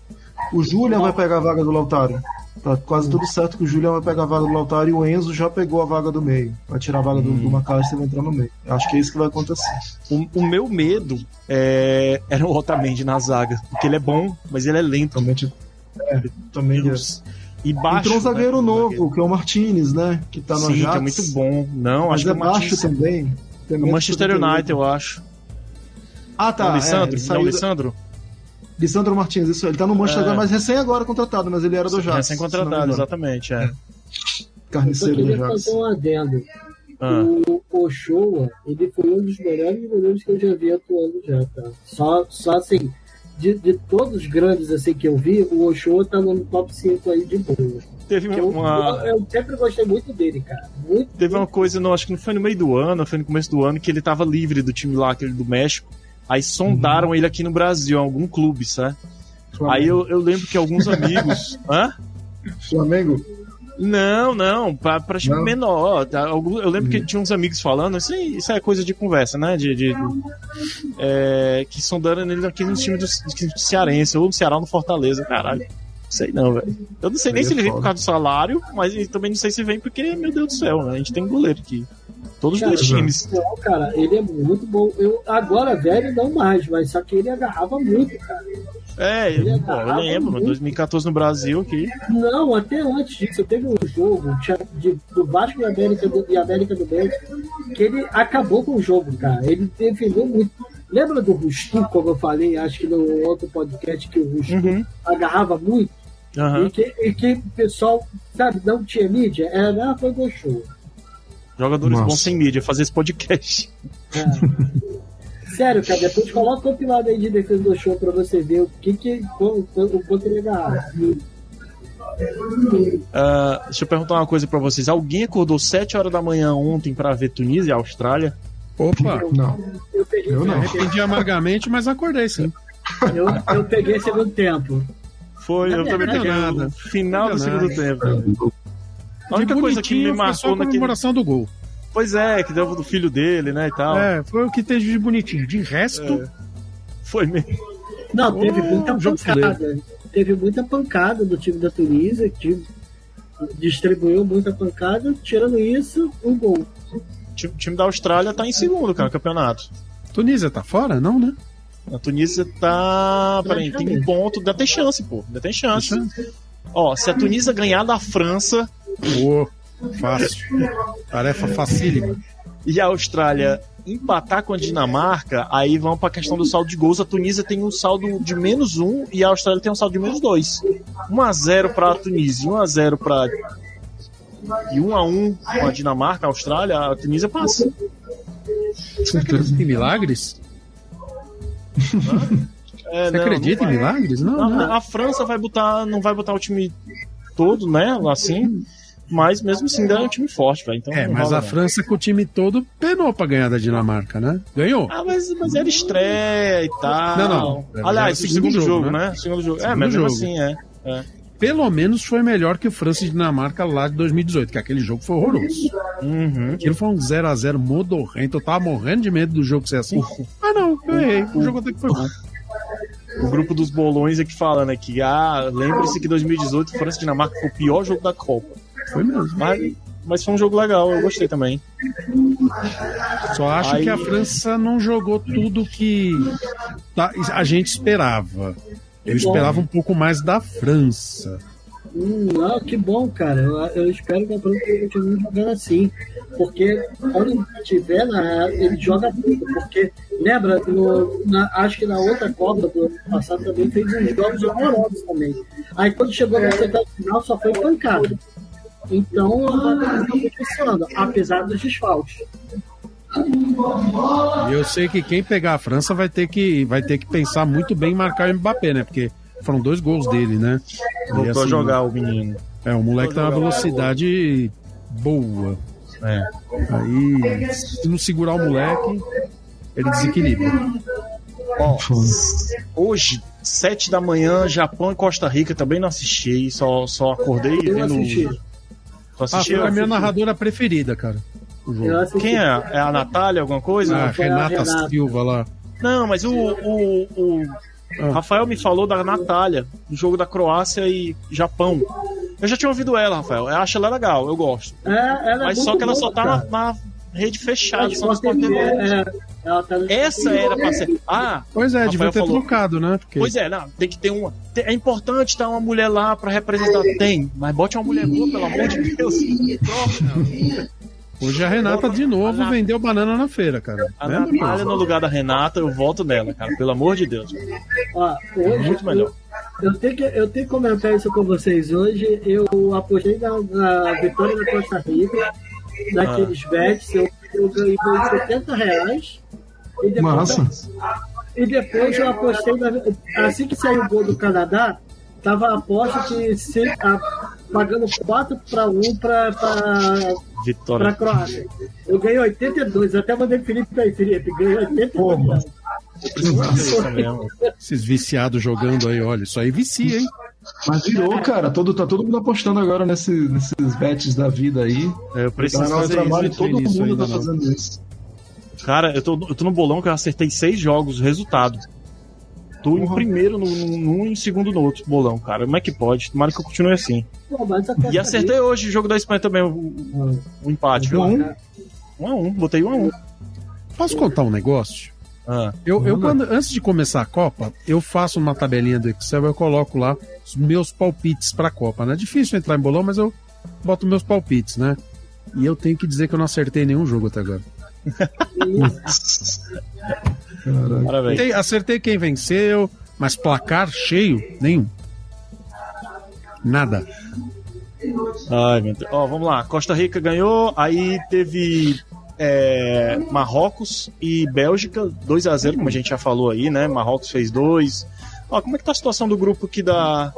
O Julian vai pegar a vaga do Lautaro. Tá quase tudo certo que o Julian vai pegar a vaga do Lautaro e o Enzo já pegou a vaga do meio. Vai tirar a vaga do, do McAllister e vai entrar no meio. Acho que é isso que vai acontecer. O, o meu medo é, era o Otamendi na zaga. Porque ele é bom, mas ele é lento. Totalmente. É, também. é. E baixo. Entrou um zagueiro né? novo, que é o Martinez, né? Que tá no Sim, que Ajax. é muito bom. Não, Mas acho que é é o baixo Martins- também. Tem o Manchester 1,78. United, eu acho. Ah, tá. o Alessandro? é, não, saiu da- Alessandro? Lissandro Martins, isso. Ele tá no Manchester É. agora, mas recém agora contratado, mas ele era do não me contratado, exatamente. É. Eu Carniceiro do queria Ajax. fazer um adendo. Ah, O Ochoa, ele foi um dos melhores goleiros que eu já vi atuando já, tá? Só, só assim, de, de todos os grandes assim que eu vi, o Ochoa tá no top 5 aí de boa. Teve Eu, uma. eu, eu sempre gostei muito dele, cara. Muito, Teve uma coisa, não, acho que não foi no meio do ano, foi no começo do ano, que ele tava livre do time lá, aquele do México. Aí sondaram Uhum. ele aqui no Brasil, em algum clube, sabe? Aí eu, eu lembro que alguns amigos. Hã? Flamengo? Não, não, pra, pra time Não? menor. tá? Eu lembro Uhum. que tinha uns amigos falando, isso, isso é coisa de conversa, né? De, de- é, que sondaram ele aqui no time do, do Cearense, ou no Ceará ou no Fortaleza, caralho. Sei não, velho. Eu não sei nem se é ele vem por causa do salário, mas também não sei se vem porque, meu Deus do céu, né? A gente tem goleiro aqui. Todos os dois times. Não, cara, ele é muito bom. Eu, agora, velho, não mais, mas só que ele agarrava muito, cara. É, Ele eu, pô, eu lembro, muito. 2014 no Brasil aqui. Não, até antes disso, teve um jogo tinha- de- do Vasco e América do, e América do México que ele acabou com o jogo, cara. Ele defendeu muito. Lembra do Rustu, como eu falei, acho que no outro podcast, que o Rustu Uhum. agarrava muito Aham. e, que, e que o pessoal, sabe, não tinha mídia? Era, ah, foi do show. Jogadores Nossa. bons sem mídia, fazer esse podcast. Sério, cara, depois coloca o compilado aí de defesa do show pra você ver o que que o, quanto ele agarrava. Ah, deixa eu perguntar uma coisa pra vocês. Alguém acordou 7 horas da manhã ontem pra ver Tunísia e Austrália? Opa, Não. Eu Eu não. pra- arrependi amargamente, mas acordei sim. Eu, eu peguei segundo tempo. Foi, eu também peguei nada. o final do segundo tempo. A única coisa que me marcou a naquele. comemoração do gol. Pois é, que deu do filho dele, né, e tal. É, foi o que teve de bonitinho. De resto, Foi mesmo. Não, teve muita pancada. Teve muita pancada do time da Tunísia, que distribuiu muita pancada. Tirando isso, um gol. O time, o time da Austrália tá em segundo, cara, no campeonato. Tunísia tá fora? Não, né? A Tunísia tá. Peraí, tem um ponto. Ainda tem chance, pô. Ainda tem chance. Ó, se a Tunísia ganhar da França Pô, fácil. Tarefa facílima. e a Austrália empatar com a Dinamarca, aí vão pra questão do saldo de gols. A Tunísia tem um saldo de menos um e a Austrália tem um saldo de menos dois. 1x0 pra Tunísia e 1x0 pra. E 1x1 com a Dinamarca, a Austrália, a Tunísia passa. Milagres? É, Você não, acredita não em milagres? Não, A, não. a França vai botar, não vai botar o time todo, né? Assim, mas mesmo assim ainda é um time forte, velho. Então É, mas rola, a. França com o time todo penou pra ganhar da Dinamarca, né? Ganhou. Ah, mas, mas era estreia e tal. Não, não. Aliás, o segundo, jogo, jogo, né? Segundo jogo. é, Segundo mas mesmo jogo. assim, é. Pelo menos foi melhor que o França e Dinamarca lá de 2018, que aquele jogo foi horroroso. Uhum. Aquilo foi um 0x0 modorrento. Eu tava morrendo de medo do jogo ser assim. Ah, não, eu errei. O jogo até que foi bom. O grupo dos bolões é que fala, né? Que, ah, lembre-se que 2018 França e Dinamarca foi o pior jogo da Copa. Foi mesmo. Mas, mas foi um jogo legal, eu gostei também. Só acho Aí- que a França não jogou tudo que tá- a gente esperava. Eu esperava um pouco mais da França. Hum, não, que bom, cara. Eu, eu espero que a França continue jogando assim. Porque quando tiver na. Ele joga tudo. Porque, lembra, no- na- acho que na outra Copa do ano passado também fez uns jogos horrorosos também. Aí quando chegou na oitava final só foi pancada. Então ela tá funcionando, apesar dos desfalques. E eu sei que quem pegar a França vai ter que, vai ter que pensar muito bem em marcar o Mbappé, né? Porque foram dois gols dele, né? E, Voltou a assim, jogar o menino. É, o moleque tá na velocidade boa. É. Aí, se não segurar o moleque, ele desequilibra. Ó, hoje, sete da manhã, Japão e Costa Rica, também não assisti, só, só acordei Eu vendo. assisti. Só Ah, assisti. foi a minha narradora preferida, cara. O jogo. Quem é? É a Natália, alguma coisa? Ah, a Renata, Renata. Silva lá. Não, mas o, o, o Ah. Rafael me falou da Natália, do jogo da Croácia e Japão. Eu já tinha ouvido ela, Rafael. Eu acho ela legal, eu gosto. É, ela é Mas muito só que ela boa, só tá na, na rede fechada, É, só no Sport Sport TV, TV. é, tá Essa era pra ser. Ah, Pois é, devia ter falou. trocado, né? Porque... Pois é, não, tem que ter uma. É importante ter uma mulher lá pra representar. Tem, mas bote uma mulher boa, pelo amor de Deus. Hoje a Renata de novo vendeu banana na feira, cara. A Natália no lugar da Renata, eu voto nela, cara. Pelo amor de Deus. Ó, hoje, Muito melhor. Eu tenho, que, eu tenho que comentar isso com vocês hoje. Eu apostei na, na vitória da Costa Rica, naqueles Ah. bets. Eu, eu ganhei 70 reais. E depois, Massa. e depois eu apostei. Na, assim que saiu o gol do Canadá, tava a aposta que se, a, pagando 4 para 1 para para Vitória. Croácia. Eu ganhei 82. Até mandei pro Felipe aí, Felipe. Ganhei 82. Porra. Isso mesmo. Esses viciados jogando aí, olha, isso aí vicia, hein? Mas virou, cara. Todo, tá todo mundo apostando agora nesse, nesses bets da vida aí. É, Eu preciso Tá fazer trabalho, isso. todo nisso mundo ainda tá não. fazendo isso. Cara, eu tô, eu tô no bolão que eu acertei seis jogos, resultado. Tô em primeiro no, no, num e em segundo no outro bolão, cara. Como é que pode? Tomara que eu continue assim. Pô, a E acertei hoje o jogo da Espanha também, o, o- o empate. viu? Um, Um a um, botei um a um. Posso contar um negócio? Ah, Eu, eu quando, antes de começar a Copa, eu faço uma tabelinha do Excel, eu coloco lá os meus palpites pra Copa, né? É difícil entrar em bolão, mas eu boto meus palpites, né? E eu tenho que dizer que eu não acertei nenhum jogo até agora. Parabéns. Acertei, acertei quem venceu, mas placar cheio, nenhum. Nada. Ai, meu Deus. Ó, vamos lá. Costa Rica ganhou, aí teve é, Marrocos e Bélgica, 2 a 0 como a gente já falou aí, né? Marrocos fez dois. Ó, como é que tá a situação do grupo aqui da.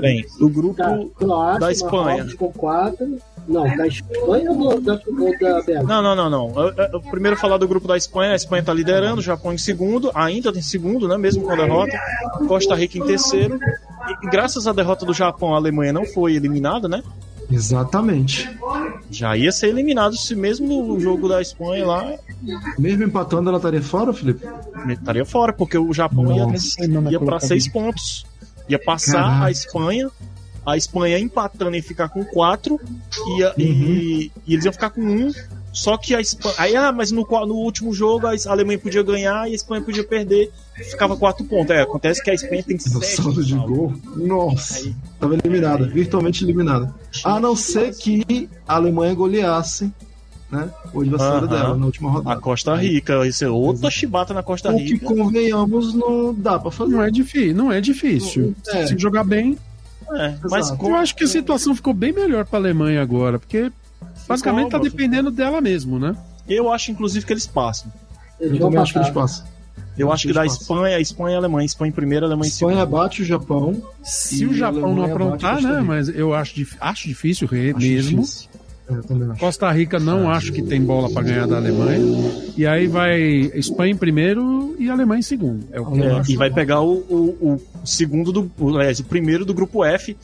Bem, o grupo Tá, Croácia, da Espanha. Marrocos com 4. Não, da Espanha ou da, ou da Bélgica? Não, não, não, não. Eu, eu- eu primeiro falar do grupo da Espanha. A Espanha tá liderando, o Japão em segundo, ainda em segundo, né? Mesmo com a derrota. Costa Rica em terceiro. E, graças à derrota do Japão, a Alemanha não foi eliminada, né? Exatamente. Já ia ser eliminado se mesmo no jogo da Espanha lá Mesmo empatando, ela estaria fora, Felipe? estaria fora, porque o Japão ia, Nossa, vai ia para seis pontos. Ia passar Caraca. a Espanha. A Espanha empatando e ficar com quatro. Ia, Uhum. e, e eles iam ficar com um. Só que a Espanha. Aí, ah, mas no, no último jogo a a Alemanha podia ganhar e a Espanha podia perder. Ficava quatro pontos. É, acontece que a Espanha tem No sete. saldo de gol. Nossa. Aí. Tava eliminada, virtualmente eliminada. A não ser que a Alemanha goleasse né, o adversário Aham. dela na última A rodada. Costa Rica. Isso é outra chibata na Costa O que Rica. convenhamos não dá pra fazer. Não é difícil, não é difícil. É. Se jogar bem, É, mas eu acho que a situação ficou bem melhor pra Alemanha agora, porque basicamente tá Ficou, dependendo dela mesmo, né? eu acho, inclusive, que eles passam. Eu vão também acho que eles passam. Eu acho que da Eles passam. Espanha, Espanha e Alemanha. Espanha em primeiro, Alemanha em segundo. Espanha bate o Japão. Se o Japão não aprontar, né? Mas eu acho, acho difícil Acho mesmo. difícil. É, eu. Costa Rica não acho que tem bola pra ganhar da Alemanha. E aí vai Espanha em primeiro e Alemanha em segundo. É o que eu É, acho. e vai pegar o, o- o segundo do. o- aliás, o primeiro do grupo F.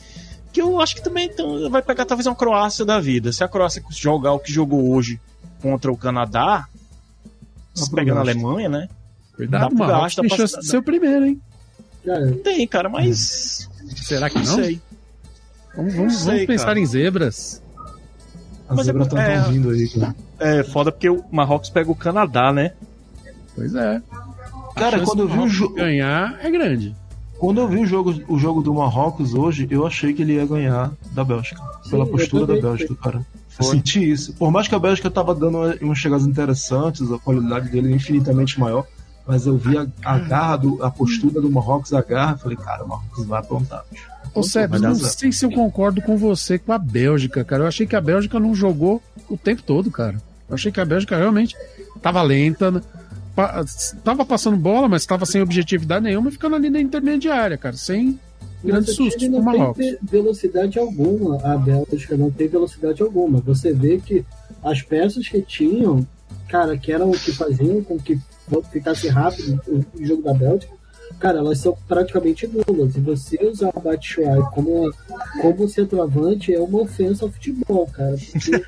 Que eu acho que também então, vai pegar talvez uma Croácia da vida. Se a Croácia jogar o que jogou hoje contra o Canadá, se pegando a. Alemanha, né? Dá Cuidado, Marrocos gasto, dá tem chance de ser o primeiro, hein? Cara, Tem, cara, mas. Será que Não não? sei. Vamos, vamos- sei, vamos pensar cara. em zebras. As Mas é- zebras estão é- vindo aí, cara. É foda porque o Marrocos pega o Canadá, né? Pois é. Cara, quando eu vi o jogo. ganhar é grande. Quando eu vi o jogo, o jogo do Marrocos hoje, eu achei que ele ia ganhar da Bélgica. Pela Sim, postura eu da. Bélgica, cara. Eu senti isso. Por mais que a Bélgica tava dando umas chegadas interessantes, a qualidade dele é infinitamente maior, mas eu vi a, a garra, do, a postura do Marrocos, a garra, falei, cara, o Marrocos vai aprontar. bicho. Ô, Sebes, dar não sei se eu concordo com você com a Bélgica, cara. Eu achei que a Bélgica não jogou o tempo todo, cara. Eu achei que a Bélgica realmente tava lenta, né? Pa- tava passando bola, mas tava sem objetividade nenhuma, ficando ali na intermediária, cara, sem grande susto não tem Marrocos. velocidade alguma. A Bélgica não tem velocidade alguma. Você vê que as peças que tinham, cara, que eram o que faziam com que ficasse rápido o jogo da Bélgica, cara, elas são praticamente nulas. E você usar o Batshuayi como, como centroavante é uma ofensa ao futebol, cara. Porque,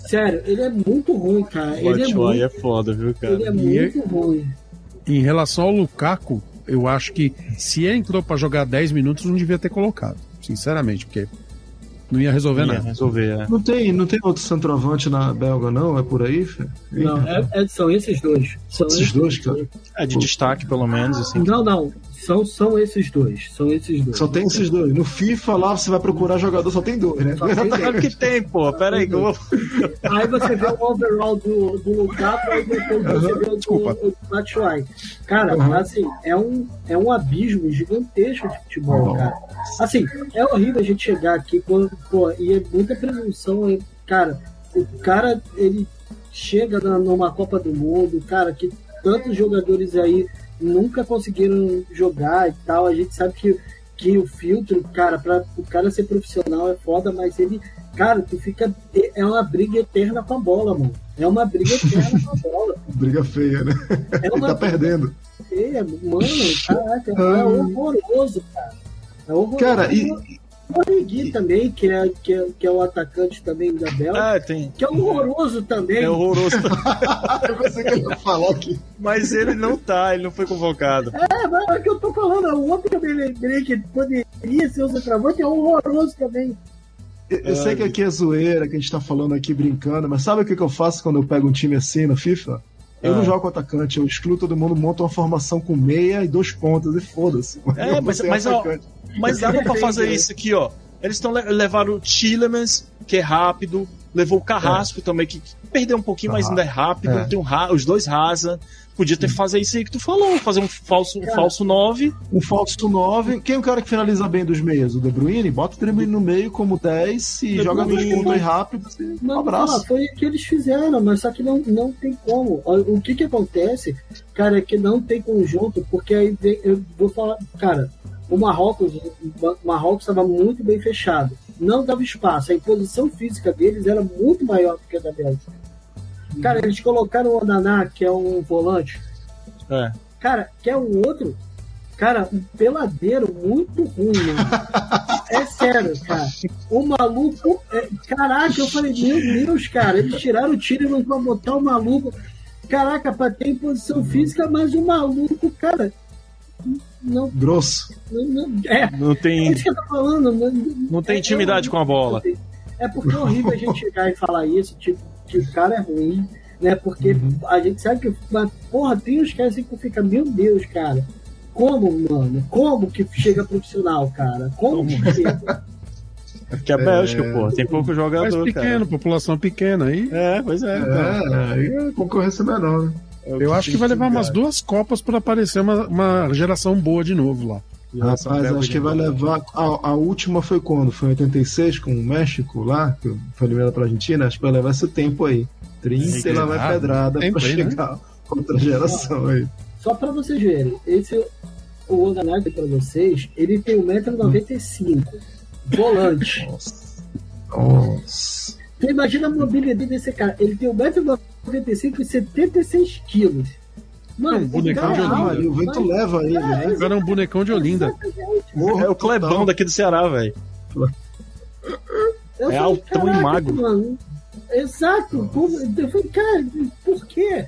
sério, ele é muito ruim, cara. Ele é Batshuayi muito, é foda, viu, cara? ele é E- muito ruim. Em relação ao Lukaku, eu acho que se ele entrou pra jogar 10 minutos, não devia ter colocado. Sinceramente, porque não ia resolver Ia nada. resolver, é. Não tem, não tem outro centroavante na Belga, não? É por aí, Fê? Não, é- é- são esses dois. São Esses dois, cara. É de destaque, pelo menos, assim. Não, não. São, são esses dois. São esses dois. Só tem esses dois. No FIFA lá, você vai procurar jogador, só tem dois, né? Só tem dois. Claro que tem, pô. Pera aí, que eu vou. Aí você vê o overall do, do Lukaku e depois você vê o Desculpa. do, do Batshuayi. Cara, Uhum. assim, é um, é um abismo gigantesco de futebol, cara. Assim, é horrível a gente chegar aqui com, pô, e é muita presunção. Cara, o cara, ele chega na- numa Copa do Mundo, cara, que tantos jogadores aí nunca conseguiram jogar e tal. A gente sabe que, que o filtro, cara, para o cara ser profissional é foda, mas ele, cara, tu fica. É uma briga eterna com a bola, mano. É uma briga eterna com a bola. Briga feia, né? É Ele uma tá perdendo. feia, mano. Caraca, é horroroso, cara. É horroroso. Cara, e, O Origi também, que é, que, é, que é o atacante também da Bélgica, É, tem. que é horroroso também. É horroroso. eu pensei que ele ia falar aqui. Mas ele não tá, ele não foi convocado. É, mas é o que eu tô falando. O outro que eu me lembrei que poderia ser o centroavante é horroroso também. Eu, eu sei que aqui é zoeira, que a gente tá falando aqui brincando, mas sabe o que, que eu faço quando eu pego um time assim no FIFA? Eu Ah. não jogo com atacante, eu excluo todo mundo, monto uma formação com meia e dois pontos e foda-se. É, mas- mas, ó. Mas dava pra fazer isso aqui, ó. Eles estão levaram o Tillemans, que é rápido, levou o Carrasco também, que perdeu um pouquinho, mas Ah, ainda é rápido. é. Tem um os dois rasa. Podia ter fazer isso aí que tu falou, fazer um falso, um falso 9. Um falso 9. Quem é o cara que finaliza bem dos meias? O De Bruyne? Bota o De Bruyne no meio como 10 e De joga dois pontos aí rápido. e Um Não, abraço. não, foi o que eles fizeram, mas só que não, não tem como. O que que acontece, cara, é que não tem conjunto, porque aí vem, eu vou falar, cara, o Marrocos o Marrocos estava muito bem fechado. Não dava espaço. A imposição física deles era muito maior do que a da Bélgica. Cara, eles colocaram o Onaná, que é um volante. É. Cara, que é um outro. Cara, um peladeiro muito ruim, mano. É sério, cara. O maluco. é- Caraca, eu falei, meu Deus, cara. Eles tiraram o tiro e vão botar o maluco. Caraca, pra ter imposição física, mas o maluco, cara. Não, Grosso. não, não- é, Não é tem, isso que eu tô falando. Não, não tem intimidade com a bola. É porque é horrível a gente chegar e falar isso, tipo, que o cara é ruim, né? Porque a gente sabe que, mas, porra, tem os caras assim que fica, meu Deus, cara. Como, mano? Como que chega profissional, cara? Como que chega? É porque é Bélgica, pô. Tem pouco Mas jogador, pequeno, cara. população pequena aí. É, pois é. então. É, aí a concorrência é menor, né? Eu acho que vai levar umas duas copas pra aparecer uma, uma geração boa de novo lá. Rapaz, acho que vai levar. A, a última foi quando? Foi em 86 com o México lá, que foi eliminado pela Argentina. Acho que vai levar esse tempo aí. 30 e lá vai Pedrada. pedrada Tempo pra aí, né? chegar outra geração aí. Só pra vocês verem, esse o Oganagi pra vocês, ele tem 1,95m. Volante. Nossa. Você imagina a mobilidade desse cara. Ele tem 1,95m e 76 quilos. Mano, É um bonecão o cara de é Olinda. alto, Aí o vento mas- leva ele, né? Agora é um bonecão de Olinda. Porra, É o Clebão total. daqui do Ceará, velho. É falei, altão e "Caraca, magro." Mano. Exato. Eu falei, cara, por quê?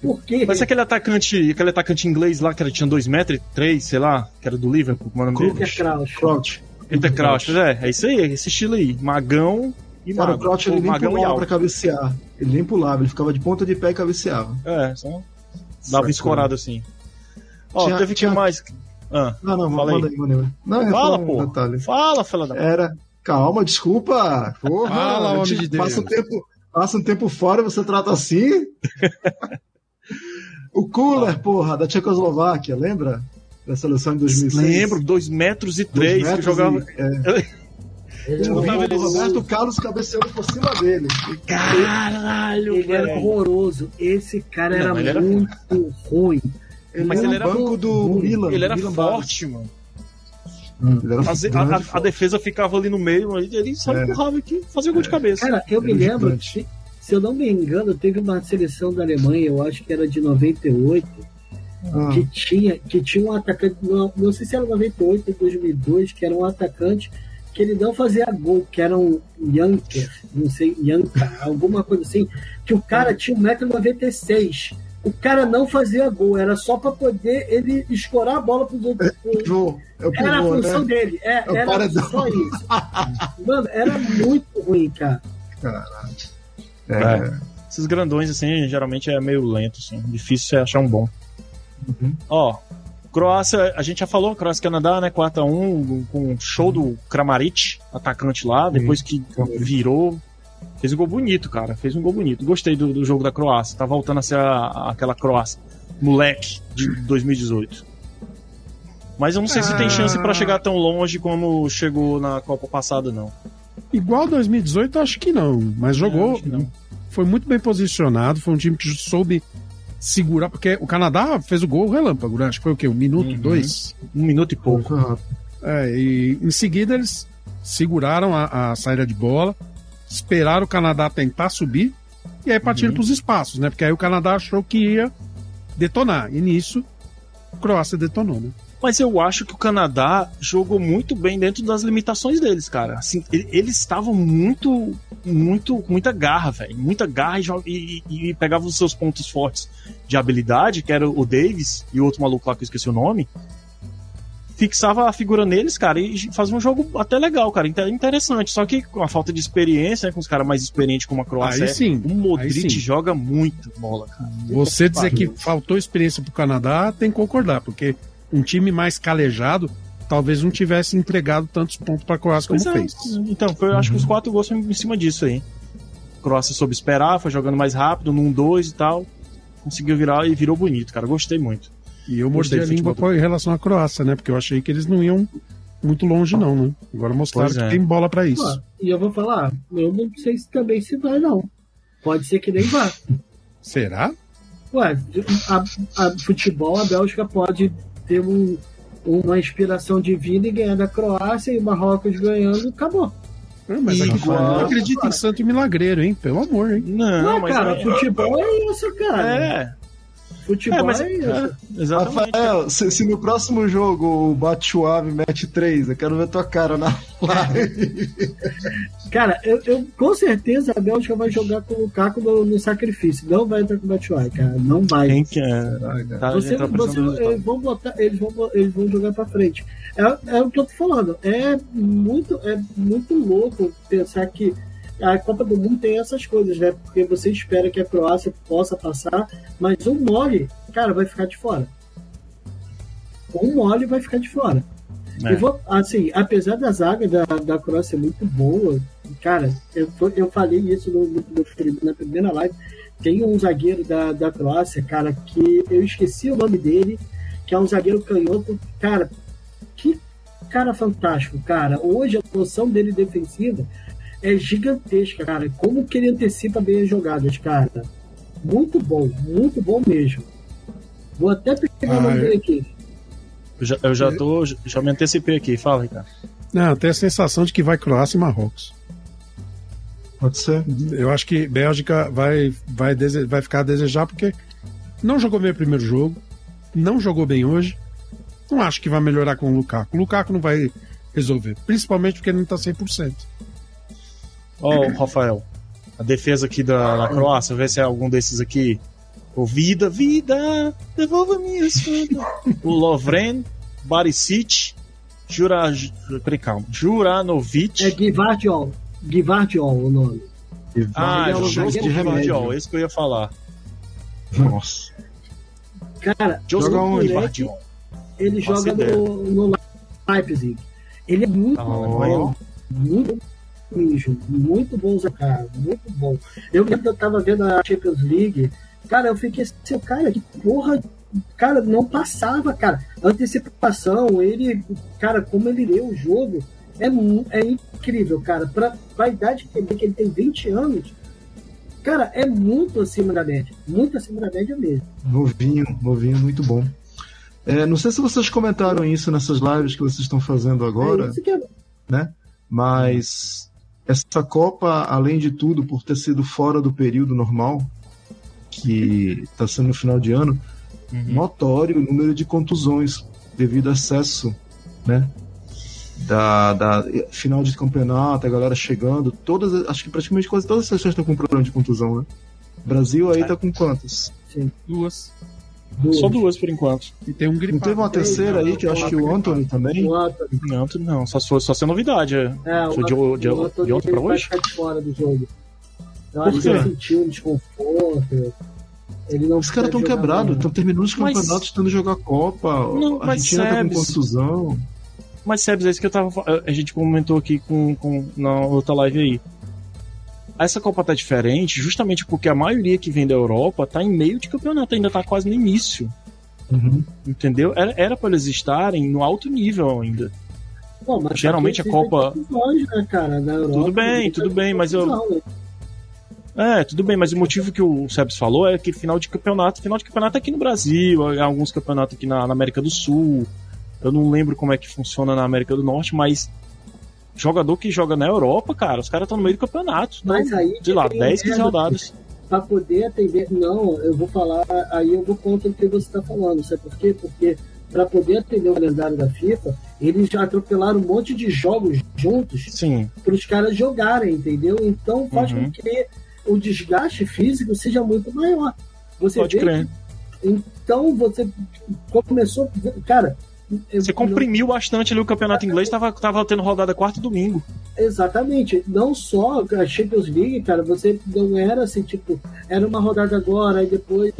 Por quê? Mas aquele atacante, aquele atacante inglês lá, que era, tinha 2 metros e 3, sei lá, que era do Liverpool, como é o nome dele? Peter Crouch. Crouch. Peter Crouch, é, é isso aí, é esse estilo aí. Magão e Cara, o. Crouch ele nem magão pulava pra cabecear. Ele nem pulava, ele ficava de ponta de pé e cabeceava. É, só dava um escorado assim. Ó, Tinha- teve tinha- que mais. Ah, Não, não, Fala manda aí. aí, manda aí. Não, é fala, um pô. detalhe. Fala, fela da. Era. Calma, desculpa. Porra, Fala, homem gente de Deus. Passa um tempo, passa um tempo fora e você trata assim. o Cooler, porra, da Tchecoslováquia, lembra? Da seleção de 2006. Lembro, 2 metros e Dois 3 que metros jogava. e- é. Ele, Tinha o botava era ele- Roberto Carlos cabeceando por cima dele. Caralho, ele era velho. horroroso. Esse cara Não, era ele era- muito ruim. Ele Mas era ele era banco do ruim. Milan. Ele era Milan forte, mano. Bares. Ele era Fazer- a, a- a defesa ficava ali no meio, ele ele só É. empurrava aqui, fazia gol de cabeça. Cara, eu me lembro, se, se eu não me engano, teve uma seleção da Alemanha, eu acho que era de 98, Ah, que tinha, que tinha um atacante, não, não sei se era 98 ou 2002, que era um atacante que ele não fazia gol, que era um Yanker, não sei, Yanka, alguma coisa assim, que o cara tinha 1,96m. O cara não fazia gol, era só pra poder ele escorar a bola pros outros. pro- pivô. É o Era a função né? dele, é, É o era paredão. só isso. Mano, era muito ruim, cara. É. Esses grandões, assim, geralmente é meio lento, assim. Difícil você achar um bom. Uhum. Ó, Croácia, a gente já falou, Croácia Canadá, né? 4x1, com um show do Kramaric, atacante lá, depois que virou. Fez um gol bonito, cara. Fez um gol bonito. Gostei do, do jogo da Croácia. Tá voltando a ser a- aquela Croácia moleque de 2018. Mas eu não sei se tem chance pra chegar tão longe como chegou na Copa passada, não. Igual 2018, acho que não. Mas É, jogou. que não. Foi muito bem posicionado. Foi um time que soube segurar. Porque o Canadá fez o gol relâmpago, né? Acho que foi o quê? Um minuto, Uhum. dois? Um minuto e pouco. É, e em seguida eles seguraram a, a saída de bola, esperaram o Canadá tentar subir, e aí partiram para os espaços, né? Porque aí o Canadá achou que ia detonar. E nisso, a Croácia detonou, né? Mas eu acho que o Canadá jogou muito bem dentro das limitações deles, cara. Assim, eles estavam muito, muito, com muita garra, velho. Muita garra e, e, e- pegavam os seus pontos fortes de habilidade, que era o Davis e o outro maluco lá que eu esqueci o nome. Fixava a figura neles, cara, e fazia um jogo até legal, cara. inte- Interessante. Só que com a falta de experiência, né, com os caras mais experientes como a Croácia, Aí sim, o Modric sim. joga muito bola, cara. Você dizer que faltou experiência pro Canadá, tem que concordar, porque um time mais calejado talvez não tivesse entregado tantos pontos para a Croácia como Pois é. fez. Então, foi, eu acho que Uhum. os quatro gols foram em cima disso aí. Croácia soube esperar, foi jogando mais rápido, num 2 e tal. Conseguiu virar e virou bonito, cara. Gostei muito. E eu Gostei a do língua com- em relação à Croácia, né? Porque eu achei que eles não iam muito longe, não, né? Agora mostraram Pois que é. tem bola para isso. Pô, e eu vou falar, eu não sei se também se vai, não. Pode ser que nem vá. Será? Ué, a, a futebol, a Bélgica pode ter um, uma inspiração divina e ganhar da Croácia e o Marrocos ganhando, acabou. Ah, Mas aqui não acredita em santo milagreiro, hein? Pelo amor, hein? Não, Não, mas cara, é- futebol é isso, cara. É, Futebol é, é, mas isso. é, exatamente. Rafael, se, se no próximo jogo o Batshuayi mete 3, eu quero ver tua cara na live. Cara, eu, eu- com certeza a Bélgica vai jogar com o Lukaku no, no sacrifício. Não vai entrar com o Batshuayi, cara. Não vai. Quem que é? Tá, Você, tá você- eles, vão botar, eles, vão, eles vão jogar pra frente. É, é o que eu tô falando. É muito, é muito louco pensar que a Copa do Mundo tem essas coisas, né? Porque você espera que a Croácia possa passar, mas um mole, cara, vai ficar de fora. Um mole vai ficar de fora. É. Vou, assim, apesar da zaga da, da Croácia ser muito boa, cara, eu, eu falei isso no, no- no- na primeira live. Tem um zagueiro da, da Croácia, cara, que eu esqueci o nome dele, que é um zagueiro canhoto. Cara, que cara fantástico, cara. Hoje a noção dele defensiva é gigantesca, cara. Como que ele antecipa bem as jogadas, cara. Muito bom, muito bom mesmo. Vou até pegar o Ah, nome eu- dele aqui. Eu já, eu já tô, já me antecipei aqui. Fala, Ricardo. Não, tem a sensação de que vai Croácia e Marrocos. Pode ser. Eu acho que Bélgica vai, vai, dese- vai ficar a desejar porque não jogou bem o primeiro jogo, não jogou bem hoje. Não acho que vai melhorar com o Lukaku. O Lukaku não vai resolver, principalmente porque ele não tá 100%. Ó, Rafael, a defesa aqui da, da Croácia, vê se é algum desses aqui. O Vida, Vida, devolva minha espada. o Lovren, Barisic, Jura, peraí, calma, Juranovic. É Givardiol. Givardiol o nome. ah, é o Guardiol, remédio. esse que eu ia falar. Nossa. Cara, Joseph Joga onde? Guardiol. ele Faço joga ideia. no, no Leipzig. Ele é muito Ah, bom, muito mijo, muito bom, cara, muito bom. Eu lembro que eu tava vendo a Champions League, cara, eu fiquei assim, cara, que porra, cara, não passava, cara. Antecipação, ele, cara, como ele lê o jogo, é, é incrível, cara. Pra, pra idade que ele, tem, que ele tem 20 anos, cara, é muito acima da média, muito acima da média mesmo. Novinho, novinho, muito bom. É, não sei se vocês comentaram isso nessas lives que vocês estão fazendo agora, é, né? Mas essa Copa, além de tudo, por ter sido fora do período normal, que está sendo no final de ano, Uhum. notório o número de contusões devido ao excesso, né? Da, da final de campeonato, a galera chegando, todas, acho que praticamente quase todas as seleções estão com problema de contusão, né? O Brasil aí tá com quantas? Duas. Do- Só duas por enquanto. E tem um Não gripado. teve uma terceira aí que eu acho que o Anthony também. o Anthony. Não, não, só se for só ser novidade. É. É, Foi de, o de, de ontem pra vai hoje? ficar de fora do jogo. Eu Por acho que ele sentiu um desconforto. Ele não Os caras estão quebrados, estão terminando os Mas- campeonatos, tentando jogar Copa. Não, a mas Argentina tá com Sebes- contusão. Mas, Sebs, é isso que eu tava. A gente comentou aqui com, com, na outra live aí. Essa Copa tá diferente justamente porque a maioria que vem da Europa tá em meio de campeonato, ainda tá quase no início. Uhum. Entendeu? Era, era pra eles estarem no alto nível ainda. Mas Geralmente a Copa- contusões, né, cara, na Europa, Tudo bem, tudo bem, mas eu- né? É, tudo bem, mas o motivo que o Sebs falou é que final de campeonato, final de campeonato é aqui no Brasil, há alguns campeonatos aqui na, na América do Sul. Eu não lembro como é que funciona na América do Norte, mas jogador que joga na Europa, cara, os caras estão no meio do campeonato. Mas aí sei lá, tem 10, 15 merda rodadas. Pra poder atender. Não, eu vou falar, aí eu vou contra o que você tá falando, sabe por quê? Porque pra poder atender o calendário da FIFA, eles já atropelaram um monte de jogos juntos Sim, para os caras jogarem, entendeu? Então faz Uhum. com que o desgaste físico seja muito maior. Você pode vê crer. que- então você começou, cara. Você comprimiu bastante ali o campeonato inglês, tava, tava tendo rodada quarta e domingo. Exatamente. Não só a Champions League, cara, você não era assim, tipo, era uma rodada agora, aí depois,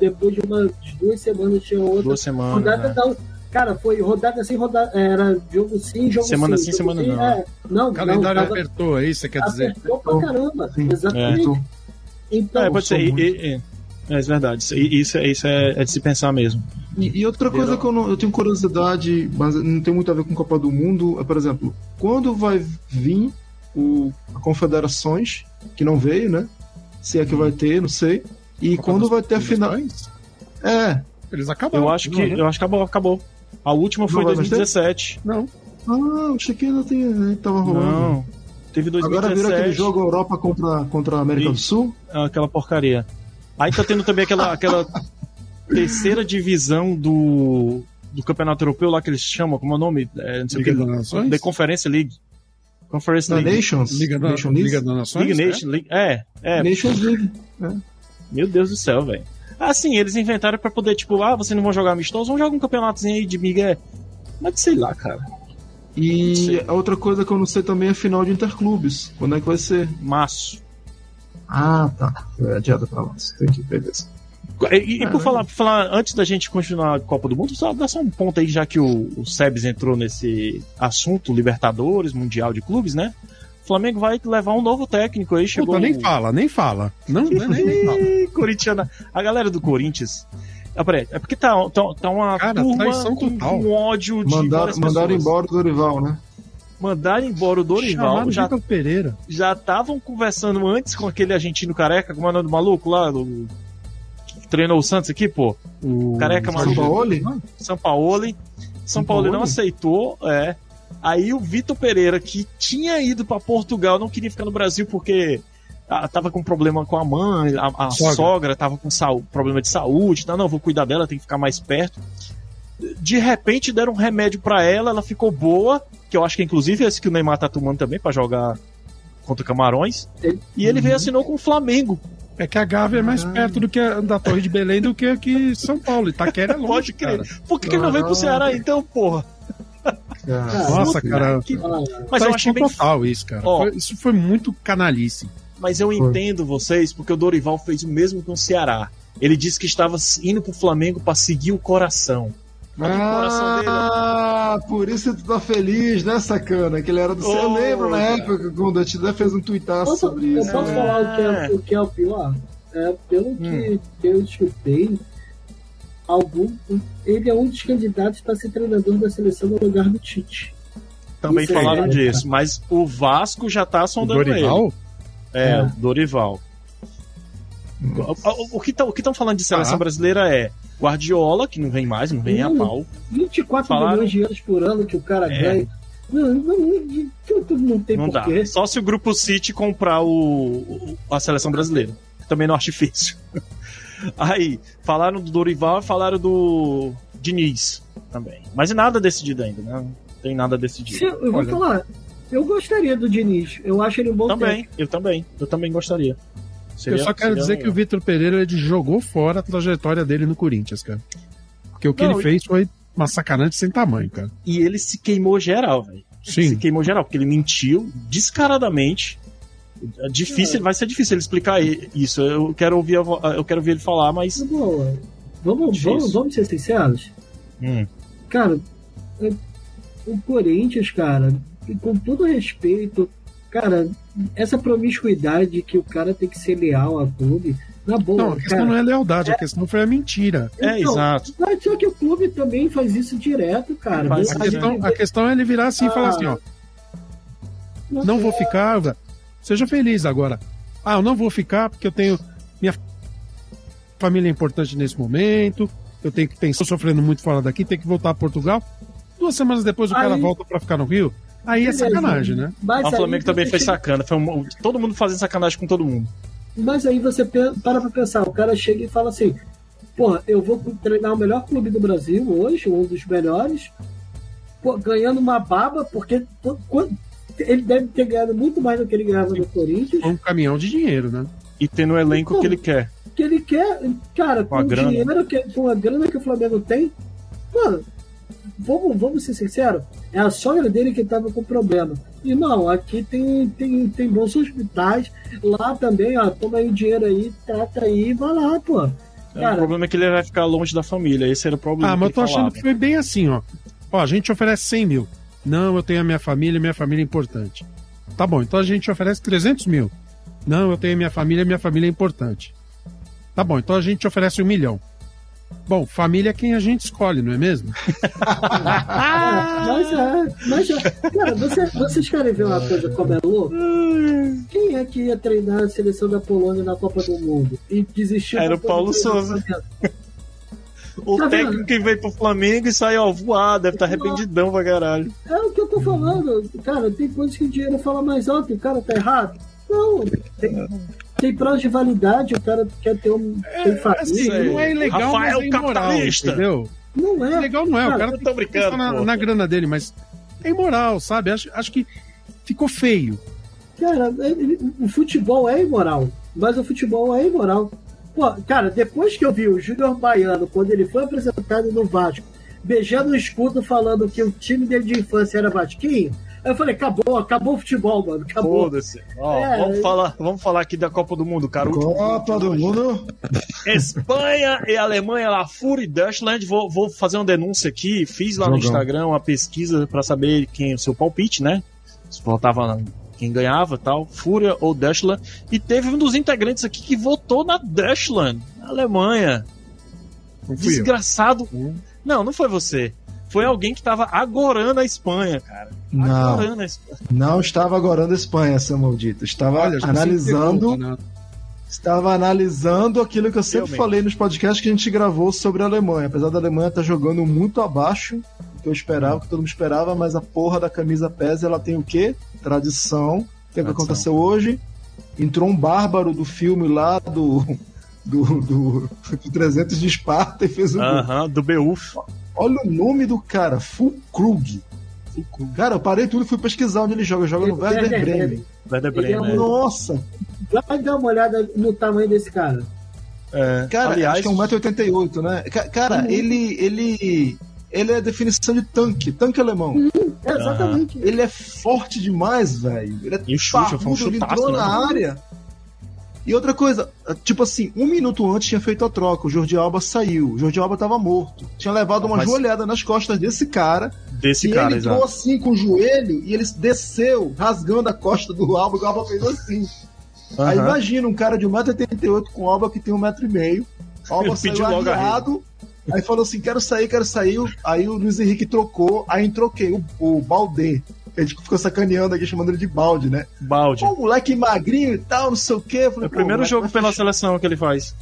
depois de umas duas semanas tinha outra. Duas semanas. rodada né? não. Cara, foi rodada sem rodada. Era jogo sim, jogo Semana sim. sim, jogo semana sim, não. É, não, O calendário não, tava- apertou, é isso que você quer dizer? apertou pra caramba. Sim. Exatamente. Então, Então, É, pode ser. e- muito. e- e- É, é verdade. Isso, isso, é- isso é, é de se pensar mesmo. E, e outra coisa que eu, não- eu tenho curiosidade, mas não tem muito a ver com Copa do Mundo, é, por exemplo, quando vai vir o a Confederações, que não veio, né? Se é que vai ter, não sei. E Copa quando vai ter a final. É, Eles acabaram. Eu acho que, Uhum. eu acho que acabou, acabou. A última foi em Não vai mais ter? 2017. Não. Ah, achei que ainda tem, ainda tava rolando. Não. Teve 2017. Agora virou aquele jogo Europa contra, contra a América do. Sul. Aquela porcaria. Aí tá tendo também aquela, aquela terceira divisão do, do Campeonato Europeu lá que eles chamam, como é o nome? É, não sei o Liga que. Nações? The Conference League. Conference Da League. Nations. Liga, da, Nation League. Liga das Nações? Né? Nation League. É, é. Nations League. Meu Deus do céu, velho. Assim, eles inventaram pra poder, tipo, ah, vocês não vão jogar amistoso, vamos jogar um campeonatozinho aí de Miguel. Mas sei lá, cara. E a outra coisa que eu não sei também é a final de Interclubes. Quando é que vai ser? Março. Ah, tá. É adiada pra lá. Entendi, beleza. E, e por, falar, por falar, antes da gente continuar a Copa do Mundo, só dá só um ponto aí, já que o, o Sebes entrou nesse assunto, Libertadores, Mundial de Clubes, né? O Flamengo vai levar um novo técnico aí, chegou. Puta, nem fala, nem fala. Não, nem, nem fala. Corintiana. A galera do Corinthians. Ah, peraí, é porque tá, tá, tá uma Cara, turma com, total. com ódio de Mandaram, várias mandaram embora o Dorival, né? Mandaram embora o Dorival. Chamaram Já Vitor Pereira. já estavam conversando antes com aquele argentino careca, como é o nome do maluco lá, do, treinou o Santos aqui, pô. O Careca São. Paulo? São Paulo. São Paulo não aceitou, é. Aí o Vitor Pereira, que tinha ido pra Portugal, não queria ficar no Brasil porque ah, tava com problema com a mãe, a, a sogra. Sogra. tava com problema de saúde, não, não, vou cuidar dela, tem que ficar mais perto. De repente deram um remédio pra ela, ela ficou boa, que eu acho que inclusive é esse que o Neymar tá tomando também pra jogar contra Camarões. Ele- E ele veio e assinou com o Flamengo. É que a Gávea é mais perto do que a, da Torre de Belém do que aqui São Paulo. Itaquera é longe, Pode crer. cara. Por que, que ele não veio pro Ceará então, porra? Ah, Nossa, cara. Que- Ah, Mas eu achei bem total isso, cara. Ó. Foi- isso foi muito canalice. Mas eu entendo vocês, porque o Dorival fez o mesmo com o Ceará. Ele disse que estava indo pro Flamengo pra seguir o coração. Olha o coração dele. Ah, por isso tu tá feliz, né, sacana? Que ele era do céu. Eu Oh, lembro na cara. época quando a Tidé fez um tuitaço Posso, sobre eu isso. posso né? falar o que, é, o que é o pior? É, pelo Hum. que eu escutei, algum, ele é um dos candidatos para ser treinador da seleção no lugar do Tite. Também Isso é falaram verdade, disso. Mas o Vasco já tá O sondando ele. Dorival? É, É. o Dorival. O, o que estão falando de seleção Ah. brasileira é Guardiola, que não vem mais, não vem a Hum. pau. 24 Falaram- milhões de euros por ano que o cara É. ganha. Não, não, não, não tem Não dá. porquê. Só se o Grupo City comprar o, a seleção brasileira. Também não acho difícil. Aí, falaram do Dorival e falaram do Diniz também. Mas nada decidido ainda, né? Não tem nada Se- decidido. eu vou Olha. falar, eu gostaria do Diniz. Eu acho ele um bom Também, eu também. Eu também gostaria. Seria- eu só quero dizer um- que o Vitor Pereira ele jogou fora a trajetória dele no Corinthians, cara. Porque o que Não, ele e- fez foi uma sacanagem sem tamanho, cara. E ele se queimou geral, velho. Se Sim. queimou geral, porque ele mentiu descaradamente. É difícil, vai ser difícil ele explicar isso. Eu quero ouvir, eu quero ouvir ele falar, mas. Tá bom, vamos, vamos, vamos ser sinceros? Hum, Cara, é- o Corinthians, cara, com todo respeito, cara, essa promiscuidade que o cara tem que ser leal ao clube, na boa, Não, a questão cara. não é lealdade, a questão foi a mentira. é, Então, exato. Mas só que o clube também faz isso direto, cara. Faz A questão, a questão é ele virar assim e falar assim, ó, não vou ficar, seja feliz agora. Ah, eu não vou ficar porque eu tenho minha família é importante nesse momento, eu tenho que pensar, sofrendo muito fora daqui, tenho que voltar a Portugal. Duas semanas depois o cara Aí- volta pra ficar no Rio. Aí é sacanagem, né? Mas o aí Flamengo também foi chega- sacana. Foi um- todo mundo fazendo sacanagem com todo mundo. Mas aí você para pra pensar, o cara chega e fala assim, porra, eu vou treinar o melhor clube do Brasil hoje, um dos melhores, pô, ganhando uma baba, porque pô, ele deve ter ganhado muito mais do que ele ganhava no Corinthians, um caminhão de dinheiro, né? E tendo o elenco que ele quer. que ele quer, cara, com a o grana. dinheiro, que, com a grana que o Flamengo tem, mano, vamos, vamos ser sinceros, é a sogra dele que tava com problema. Irmão, aqui tem, tem, tem bons hospitais, lá também, ó, toma aí o dinheiro aí, trata aí, vai lá, pô. o Cara, problema é que ele vai ficar longe da família. Esse era o problema. Ah, mas eu tô ele achando falava. que foi bem assim, ó. Ó, a gente oferece 100 mil. Não, eu tenho a minha família, minha família é importante. Tá bom, então a gente oferece 300 mil. Não, eu tenho a minha família, minha família é importante. Tá bom, então a gente oferece um milhão. Bom, família é quem a gente escolhe, não é mesmo? Mas é, mas é. Cara, você- vocês querem ver uma coisa como é louco? Quem é que ia treinar a seleção da Polônia na Copa do Mundo? E desistiu Era o Paulo? Souza. O Tá técnico vendo? que veio pro Flamengo e saiu, ó, voar, deve estar arrependidão pra caralho. É o que eu tô falando. Cara, tem coisas que o dinheiro fala mais alto e o cara tá errado. Não, tem, tem prazo de validade, o cara quer ter um. tem Assim, família. não é ilegal, Rafael mas é imoral, capitalista. entendeu? Não é. Legal não é, o Cara, cara tem tô que brincando, na, na grana dele, mas é imoral, sabe? Acho, acho que ficou feio. Cara, ele- o futebol é imoral, mas o futebol é imoral. Pô, cara, depois que eu vi o Júnior Baiano, quando ele foi apresentado no Vasco, beijando o escudo falando que o time dele de infância era Vasquinho, aí eu falei, acabou, acabou o futebol, mano, acabou. Foda-se. Ó, É, vamos, é. falar, vamos falar aqui da Copa do Mundo, cara. Copa do Mundo. Espanha e Alemanha lá, Fury Dutchland. Vou, vou fazer uma denúncia aqui. Fiz lá no Jogão. Instagram uma pesquisa pra saber quem o seu palpite, né? Se faltava quem ganhava tal, Fúria ou Dutchland. E teve um dos integrantes aqui que votou na Dutchland, na Alemanha. Não fui eu. Desgraçado. Não, não foi você. Foi alguém que tava agorando a Espanha, cara. Não, Agorando a Espanha. não estava agorando a Espanha, seu maldito. Estava Olha, analisando, pegou, né? estava analisando aquilo que eu sempre Realmente. falei nos podcasts que a gente gravou sobre a Alemanha. Apesar da Alemanha estar jogando muito abaixo do que eu esperava, que todo mundo esperava, mas a porra da camisa pesa, ela tem o quê? Tradição. O que, que Tradição. aconteceu hoje? Entrou um bárbaro do filme lá do do, do, do 300 de Esparta e fez um. Aham, do Beuf. Olha o nome do cara, Fulkrug. Cara, eu parei tudo e fui pesquisar onde ele joga. Joga no Werder Werder Bremen. Werder Ele é Bremen. um- Nossa, Vai dar uma olhada no tamanho desse cara. É. cara, Aliás, acho que é 1,88m, né? Ca- Cara, Uhum. ele, ele, ele é a definição de tanque, tanque alemão. É, exatamente. Ele é forte demais, velho. Ele é E o chute, foi um chutaço, entrou né? na área. E outra coisa, tipo assim, um minuto antes tinha feito a troca, o Jordi Alba saiu, o Jordi Alba tava morto. Tinha levado uma Mas- joelhada nas costas desse cara, desse e cara, ele entrou assim com o joelho e ele desceu, rasgando a costa do Alba, e o Alba fez assim. Aí Aham. imagina um cara de 1,88m com o Alba que tem 1,5m. O Alba Ele saiu pediu logo a arriado, aí falou assim: quero sair, quero sair. Aí o Luiz Henrique trocou, aí troquei o, o Baldê. A gente ficou sacaneando aqui, chamando ele de balde, né? Balde. Pô, moleque magrinho e tal, não sei o quê. Falei, É o primeiro moleque jogo pela fechar. seleção que ele faz.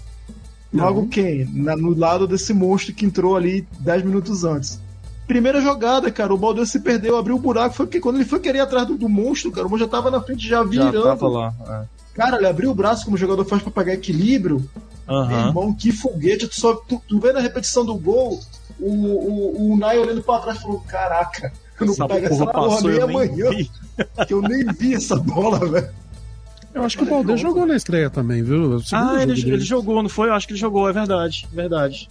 Logo quem? Na- no lado desse monstro que entrou ali 10 minutos antes. Primeira jogada, cara, o Baldê se perdeu, abriu o buraco. Foi porque quando ele foi querer ir atrás do, do monstro, cara, o monstro já tava na frente, já Já virando. tava lá. é. Cara, ele abriu o braço como o jogador faz pra pegar equilíbrio. Meu Aham. irmão, que foguete. Tu, só, tu, tu vê na repetição do gol o, o, o Nai olhando pra trás e falou: Caraca, eu não Essa pego porra essa porra passou, nem eu nem amanhã, vi. que eu nem vi essa bola, velho. Eu acho que o Balde jogou na estreia também, viu? O Ah, ele, jogo ele jogou, não foi? Eu acho que ele jogou, é verdade. Verdade.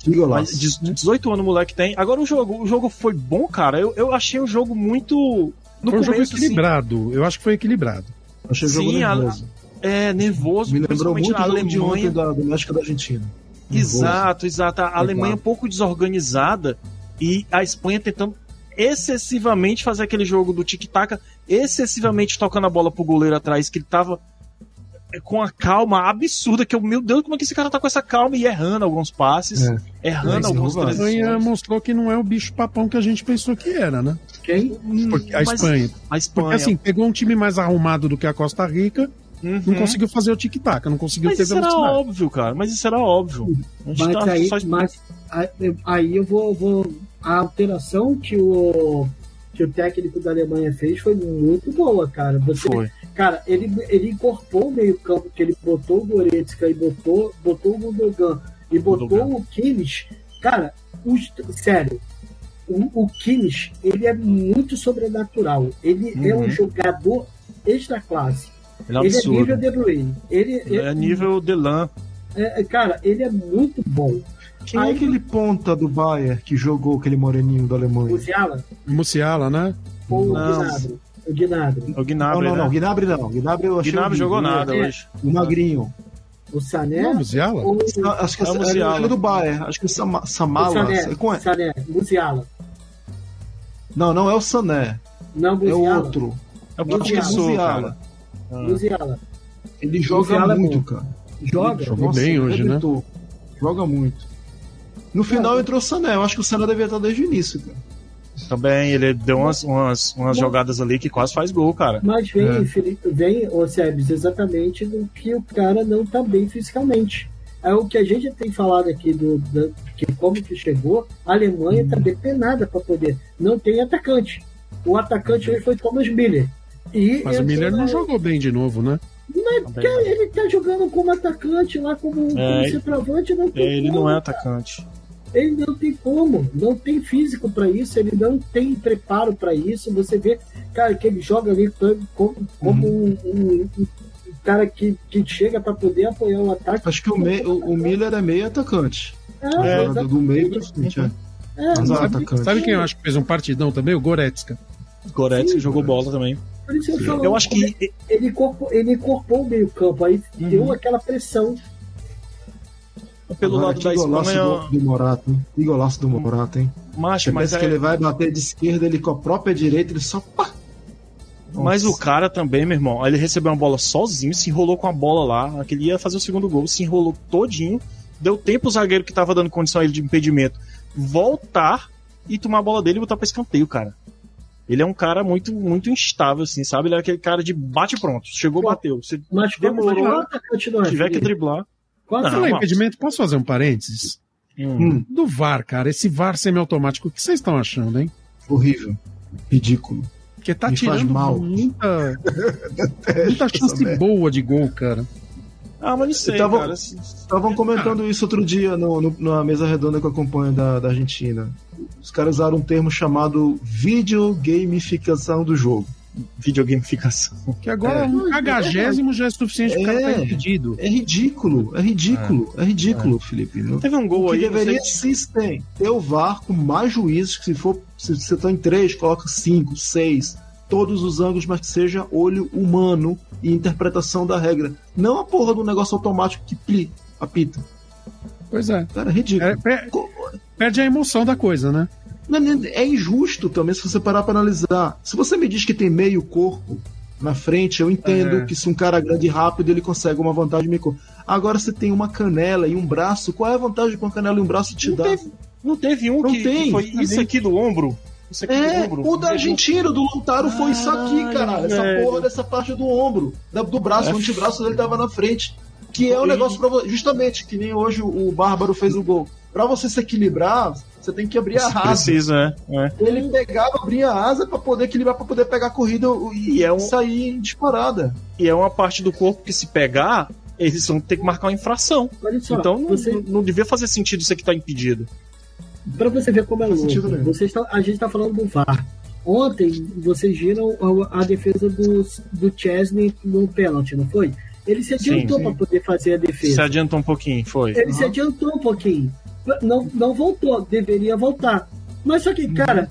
Que Mas golaço. de- 18 anos o moleque tem. Agora o jogo, o jogo foi bom, cara. Eu, eu achei um jogo muito. No Foi um jogo começo, assim, equilibrado. Eu acho que foi equilibrado. Achei o jogo sim, a- nervoso. é nervoso, Me lembrou principalmente muito na o jogo de Alemanha. ontem da, do México da Argentina. Nervoso. Exato, exato. A Alemanha um pouco desorganizada e a Espanha tentando excessivamente fazer aquele jogo do tic-tac, excessivamente tocando a bola pro goleiro atrás, que ele tava com a calma absurda, que eu, meu Deus, como é que esse cara tá com essa calma e errando alguns passes, É. errando Mas não vai. A Espanha transições. mostrou que não é o bicho papão que a gente pensou que era, né? Quem? Hum, Porque a mas Espanha. A Espanha. Porque assim, pegou um time mais arrumado do que a Costa Rica, Uhum. não conseguiu fazer o tic-tac, não conseguiu Mas ter isso era velocidade. óbvio, cara. Mas isso era óbvio. A gente Mas tá aí, só mas aí- aí eu vou, vou. A alteração que o, que o técnico da Alemanha fez foi muito boa, cara. Você, Foi. Cara, ele, ele incorporou o meio-campo, que ele botou o Goretzka e botou, botou o Gundogan e botou Gundogan. o Kimmich. Cara, os- sério, o, o Kimmich, ele é muito sobrenatural. Ele é um Uhum. jogador extra classe. Ele é Ele é nível De Bruyne. Ele, Ele é nível Delan. é- é, cara, ele é muito bom. Quem Aí- é aquele ponta do Bayern que jogou aquele moreninho da O Alemanha? Musiala Musiala, né? ou o Não. Gnabry? O Gnabry. O Não, Gnabry, não, não. né? Gnabry não. Gnabry eu achei. Gnabry jogou nada É. hoje. O magrinho. O Sané Não, Musiala? ou o Acho que É o é, é do Bayern. Acho que é Sama- Samala. Sané? sei como é. Sané, Musiala. Não, não é o Sané. Não, É Musiala. outro. É o Musiala. professor, Musiala. cara. Ah. Musiala. Ele joga Musiala é muito, bom. cara. Joga. Jogou bem hoje, né? Joga muito. No final entrou o Sané. Eu acho que o Sané devia estar desde o início, cara. Também, ele deu umas, umas, umas Bom. jogadas ali que quase faz gol, cara. Mas vem, É. Felipe, vem, ô Sebes, exatamente do que o cara não tá bem fisicamente. É o que a gente tem falado aqui do, do que como que chegou, a Alemanha está depenada para poder. Não tem atacante. O atacante hoje foi Thomas Miller. E Mas o Miller não na- jogou bem de novo, né? Mas, cara, ele tá jogando como atacante lá, como, como É, centroavante, não tem Ele como. não é atacante. Ele não tem como, não tem físico pra isso, ele não tem preparo pra isso. Você vê, cara, que ele joga ali como, como um, um- um cara que, que chega pra poder apoiar o ataque. Acho que o, me- o, o Miller é meio atacante. É, exato. do, do meio pra frente, é. É, Mas. Sabe, atacante. sabe quem eu acho que fez um partidão também? O Goretzka. Goretzka Sim, jogou bola também. por isso eu, falo, Eu acho que ele ele incorporou o meio campo, aí Uhum. deu aquela pressão. Pelo Agora, lado que da golaço Espanha, do, do Morata, hein? Que golaço do Morata, hein? macho, Você mas, pensa é- que ele vai bater de esquerda, ele com a própria direita, ele só pá! mas o cara também, meu irmão, ele recebeu uma bola sozinho, se enrolou com a bola lá, que ele ia fazer o segundo gol, se enrolou todinho, deu tempo o zagueiro que tava dando condição a ele de impedimento voltar e tomar a bola dele e botar pra escanteio, cara. Ele é um cara muito, muito instável, assim, sabe? Ele é aquele cara de bate pronto. Chegou, bateu. Mas quando Demorou. é, tiver que driblar. Não, Falar impedimento, posso fazer um parênteses? Hum. Do VAR, cara, esse VAR semiautomático, o que vocês estão achando, hein? Horrível. Ridículo. Porque tá Me tirando mal. muita, muita chance boa de gol, cara. Ah, mas não sei, tava- cara. Estavam comentando isso outro dia no, no- na mesa redonda que eu acompanho da, da Argentina. Os caras usaram um termo chamado videogamificação do jogo. Videogamificação. Que agora É. um cagagésimo já é suficiente pro cara É. tá impedido. É ridículo, é ridículo, é, ridículo, Felipe. Não- Teve um gol O que aí. deveria sei- se tem ter o VAR com mais juízes, que se for se você tá em três, coloca cinco, seis, todos os ângulos, mas que seja olho humano e interpretação da regra. Não a porra do negócio automático que pli, apita. Pois é. Cara, é ridículo. É, per- perde a emoção da coisa, né? É injusto também se você parar para analisar. Se você me diz que tem meio corpo na frente, eu entendo que se um cara grande e rápido ele consegue uma vantagem meio corpo. Agora se tem uma canela e um braço, qual é a vantagem que uma canela e um braço te Não dá? teve, não teve um Não que, tem, que foi também. isso aqui do ombro? Isso aqui É, do ombro. o da Argentina, do Lautaro, foi isso aqui, Caralho, caralho. Essa velho. porra dessa parte do ombro, do braço, É. o antebraço dele tava na frente. Que é um negócio pra você. Justamente, que nem hoje o o Bárbaro fez o gol. Pra você se equilibrar, você tem que abrir a asa. Precisa, é. é. Ele pegava, abria a asa pra poder equilibrar, pra poder pegar a corrida e, é um- sair disparada. E é uma parte do corpo que se pegar, eles vão ter que marcar uma infração. Olha só, então não, você, não, devia fazer sentido isso aqui tá impedido. Pra você ver como é louco, vocês tão- a gente tá falando do VAR. Ontem, vocês viram a, defesa do, do Chesney no pênalti, não foi? Ele se adiantou para poder fazer a Se defesa. adiantou um pouquinho, foi. Ele se adiantou um pouquinho. Não, não voltou, deveria voltar. Mas só que, cara,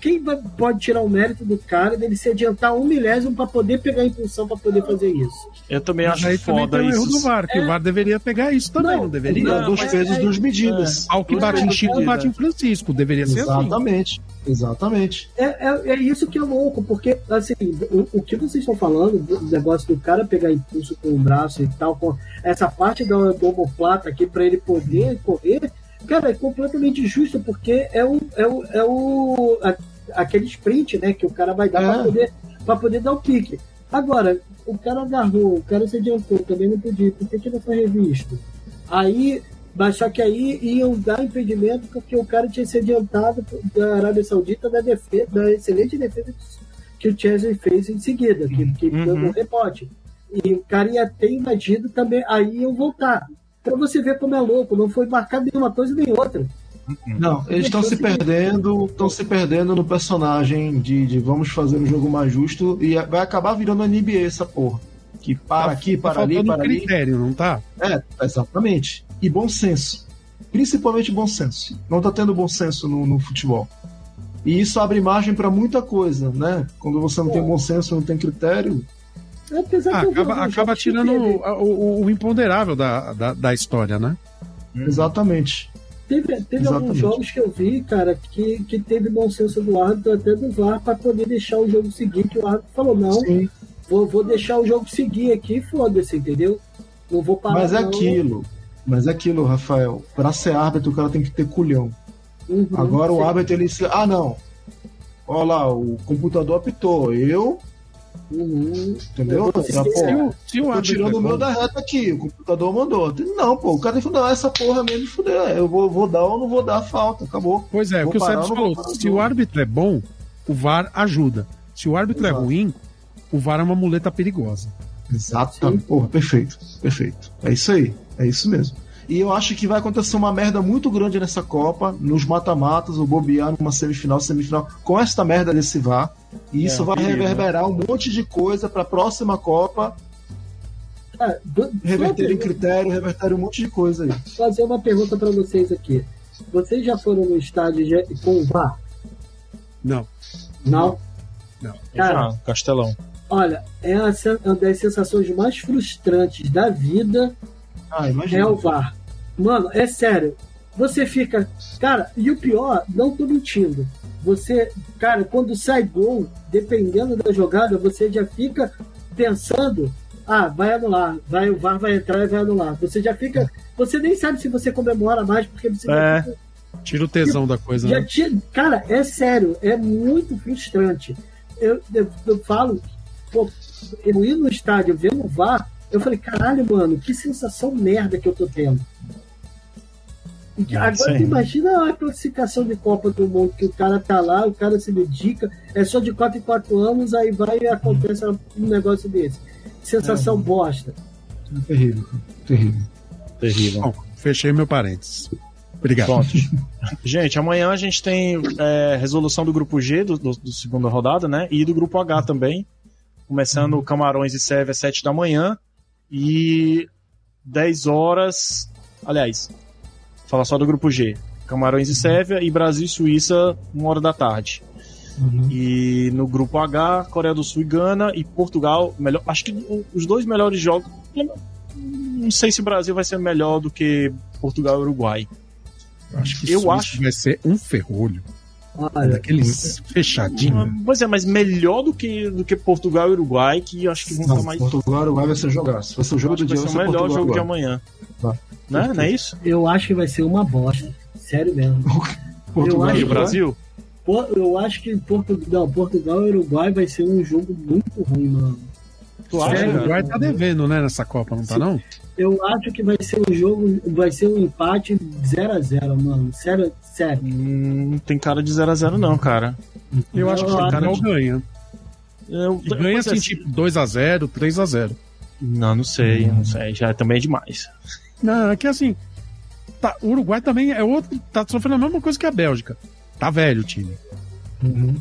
quem vai- pode tirar o mérito do cara dele se adiantar um milésimo para poder pegar a impulsão para poder fazer isso? Eu também Mas acho aí também foda tem o erro isso. do VAR, que É. o VAR deveria pegar isso também, não, Não, deveria? não, dos pesos, é- duas medidas. Ao que bate em Chico, bate em. Francisco. Deveria ser assim. Exatamente. Exatamente. É, é, é isso que é louco, porque assim, o, o que vocês estão falando, do negócio do cara pegar impulso com o braço e tal, com essa parte do, do omoplata aqui para ele poder correr, cara, é completamente justo, porque é o, é o, é o a- aquele sprint, né, que o cara vai dar É. para poder, pra poder dar o pique. Agora, o cara agarrou, o cara se adiantou, também não podia, por que, que não foi revisto? Aí, mas só que aí iam dar impedimento porque o cara tinha se adiantado da Arábia Saudita da, defesa, da excelente defesa que o Chelsea fez em seguida, que, que Uhum. deu no rebote. E o cara ia ter invadido também, aí iam voltar. Pra você ver como é louco, não foi marcado nenhuma coisa nem outra. Não, eles estão se perdendo, estão se perdendo no personagem de, de vamos fazer um jogo mais justo e vai acabar virando NBA essa porra. Que para aqui, Tá para ali, faltando para ali. critério, não tá? É, exatamente. E bom senso. Principalmente bom senso. Não tá tendo bom senso no, no futebol. E isso abre margem para muita coisa, né? Quando você não tem bom senso, não tem critério. Apesar Ah, acaba, acaba tirando o, o- o imponderável da, da, da história, né? Exatamente. Teve, teve alguns jogos que eu vi, cara, que, que teve bom senso do árbitro, até do VAR, para poder deixar o jogo seguir, que o árbitro falou, não, Sim. Vou, vou deixar o jogo seguir aqui, foda-se, entendeu? Não vou parar. Mas é não. aquilo. Mas é aquilo, Rafael. Para ser árbitro, o cara tem que ter culhão. Uhum, Agora o árbitro ele se. Ah, não. Olha lá, o computador apitou. Eu Uhum. Entendeu? Eu- Assim, Se pô, o, se o Tô tirando é o meu da reta aqui, o computador mandou. Não, pô, o cara falou, não, essa porra mesmo de fuder. Eu vou, vou dar ou não vou dar a falta, acabou. Pois é, o Vou que o parar, Sérgio não vou falou. parar, Se o árbitro é bom, o VAR ajuda. Se o árbitro é Exato. ruim, o VAR é uma muleta perigosa. Exatamente. Porra, perfeito, perfeito. É isso aí, é isso mesmo. E eu acho que vai acontecer uma merda muito grande nessa Copa, nos mata-matas, o bobear numa semifinal, semifinal, com esta merda desse VAR. E isso um vai reverberar um monte de coisa pra próxima Copa, Ah, do- reverter em só critério, reverter um monte de coisa aí. fazer uma pergunta pra vocês aqui. Vocês já foram no estádio já- com o VAR? Não. Não? Não. Cara, Já, Castelão. Olha, é sen- uma das sensações mais frustrantes da vida Ah, é o VAR. Mano, é sério. Você fica. Cara, e o pior, não tô mentindo. Você, cara, quando sai gol, dependendo da jogada, você já fica pensando. Ah, vai anular, vai, o VAR vai entrar e vai anular. Você já fica. Você nem sabe se você comemora mais, porque você É. fica- Tira o tesão da coisa, já né? tinha, cara, é sério, é muito frustrante. Eu, eu, eu falo, pô, eu ir no estádio vendo o VAR, eu falei, caralho, mano, que sensação merda que eu tô tendo. E É, Agora sim. tu imagina a classificação de Copa do Mundo, que o cara tá lá, o cara se dedica, é só de 4 em 4 anos, aí vai e acontece um negócio desse. Sensação bosta. É terrível, terrível. Terrível. Bom, fechei meu parênteses. Obrigado. Pontos. Gente, amanhã a gente tem é, resolução do grupo G, do, do, do segunda rodada, né? E do grupo H também. Começando Camarões e Sérvia às 7 da manhã. E 10 horas. Aliás, falar só do grupo G. Camarões e Sérvia e Brasil e Suíça, 1 hora da tarde. Uhum. E no grupo H, Coreia do Sul e Gana e Portugal, melhor, acho que os dois melhores jogos. Não sei se o Brasil vai ser melhor do que Portugal e Uruguai. Acho que Eu Suíça acho- vai ser um ferrolho. Olha, Daqueles fechadinhos. Pois é, mas melhor do que, do que Portugal e Uruguai, que eu acho que vão Não, estar mais. Portugal e Uruguai vai ser jogaço. Vai ser o jogo do dia, vai ser o melhor Portugal jogo de amanhã. Vai. Né? Não é isso? eu acho que vai ser uma bosta. Sério mesmo. Portugal acho E Brasil? Eu acho que Portugal, Portugal e Uruguai vai ser um jogo muito ruim, mano. Tu O acha? Sério? cara? Uruguai tá devendo, né, nessa Copa, não tá Sim. não? Eu acho que vai ser um jogo, vai ser um empate 0 a 0 mano. Sério, sério. Hum, Não tem cara de 0x0, não, cara. Eu acho que Eu o acho- Portugal ganha. Eu, E ganha é, assim, tipo 2x0, 3x0. Não, não sei, não sei. Já também é demais. Não, é que assim. Tá, o Uruguai também é outro. Tá sofrendo a mesma coisa que a Bélgica. Tá velho o time. Uhum.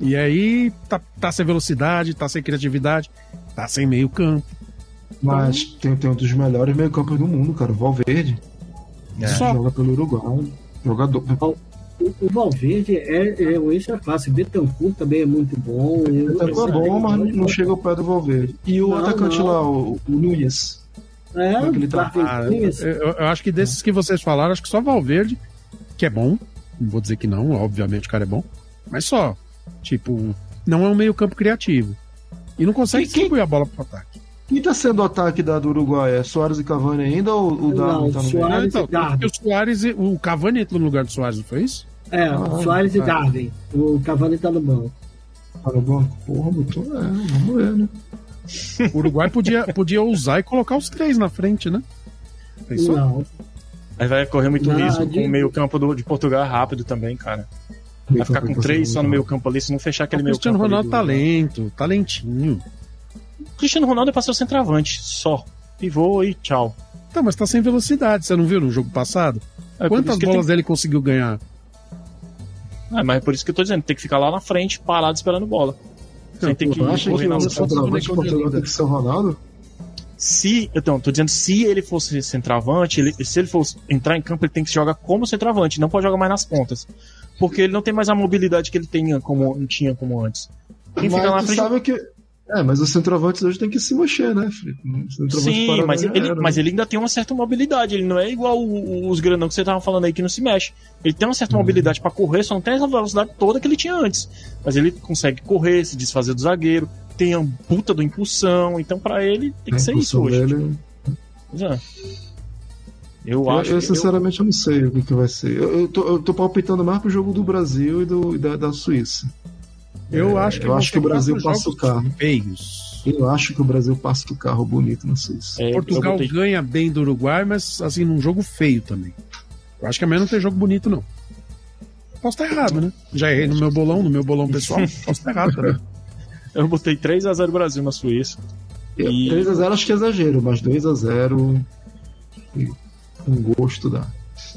E aí tá, tá sem velocidade, tá sem criatividade, tá sem meio campo. Mas tem, tem um dos melhores meio-campos do mundo, cara. O Valverde. É. Só Joga pelo Uruguai. Jogador. O, o Valverde é, é o é fácil. Betancourt também é muito bom. Ele é bom, mas não- não chega ao pé do Valverde. E o Não, atacante não. lá, o, o Nunes. É, é que ele tá? Ah, eu, eu- acho que desses que vocês falaram, acho que só Valverde, que é bom. Não vou dizer que não, obviamente o cara é bom. Mas só. Tipo, não é um meio campo criativo. E não consegue Quem- quem- distribuir a bola pro ataque. Quem tá sendo o ataque da, do Uruguai? É Soares e Cavani ainda ou o Não, Darwin tá no? Soares- então, e Darwin. o Soares, e- o Cavani entrou no lugar do Soares, não foi isso? É, Ah, Soares e é. Darwin. O Cavani tá no banco. Tá no banco? Porra, botou. É, vamos ver, né? O Uruguai podia, podia usar e colocar os três na frente, né? Pensou? Não. Aí vai correr muito Não, risco de- com o meio-campo do- de Portugal é rápido também, cara. Vai ficar com três só no meio-campo ali, se não fechar aquele O Cristiano meio-campo. Ronaldo tá do- talento, talentinho. Cristiano Ronaldo é pra ser o centroavante, só. Pivô e tchau. Tá, mas tá sem velocidade, você não viu no jogo passado? É Quantas isso que ele bolas ele conseguiu ganhar? tem- É, mas é por isso que eu tô dizendo, tem que ficar lá na frente, parado esperando bola. Sem ter que acha que o Nossa, pontas. centroavante de Portugal tem que ser o Ronaldo? Se, então, tô dizendo, se ele fosse centroavante, ele- se ele fosse entrar em campo, ele tem que jogar como centroavante, não pode jogar mais nas pontas. Porque ele não tem mais a mobilidade que ele tinha como, tinha como antes. Quem fica lá Mas frente. sabe que. É, mas os centroavantes hoje tem que se mexer, né, Felipe? O Sim, mas ele, era, mas né? ele ainda tem uma certa mobilidade. Ele não é igual o- os grandão que você tava falando aí que não se mexe. Ele tem uma certa mobilidade pra correr, só não tem essa velocidade toda que ele tinha antes. Mas ele consegue correr, se desfazer do zagueiro, tem a puta do impulsão. Então, pra ele, tem que A ser isso hoje. dele- Pois é. Eu Eu, acho eu, que. sinceramente eu não sei o que, que vai ser. Eu, eu, tô, eu tô palpitando mais pro jogo do Brasil e, do, e da, da Suíça. Eu acho que, eu acho que o Brasil passa o carro. Feios. Eu acho que o Brasil passa o carro bonito na Suíça. É, eu Portugal botei- ganha bem do Uruguai, mas assim, num jogo feio também. Eu acho que amanhã não tem jogo bonito, não. Posso estar errado, né? Já errei no meu bolão, no meu bolão pessoal. Posso estar errado também. Eu botei 3x0 Brasil na Suíça. E- 3x0 acho que é exagero, mas 2x0 com gosto dá.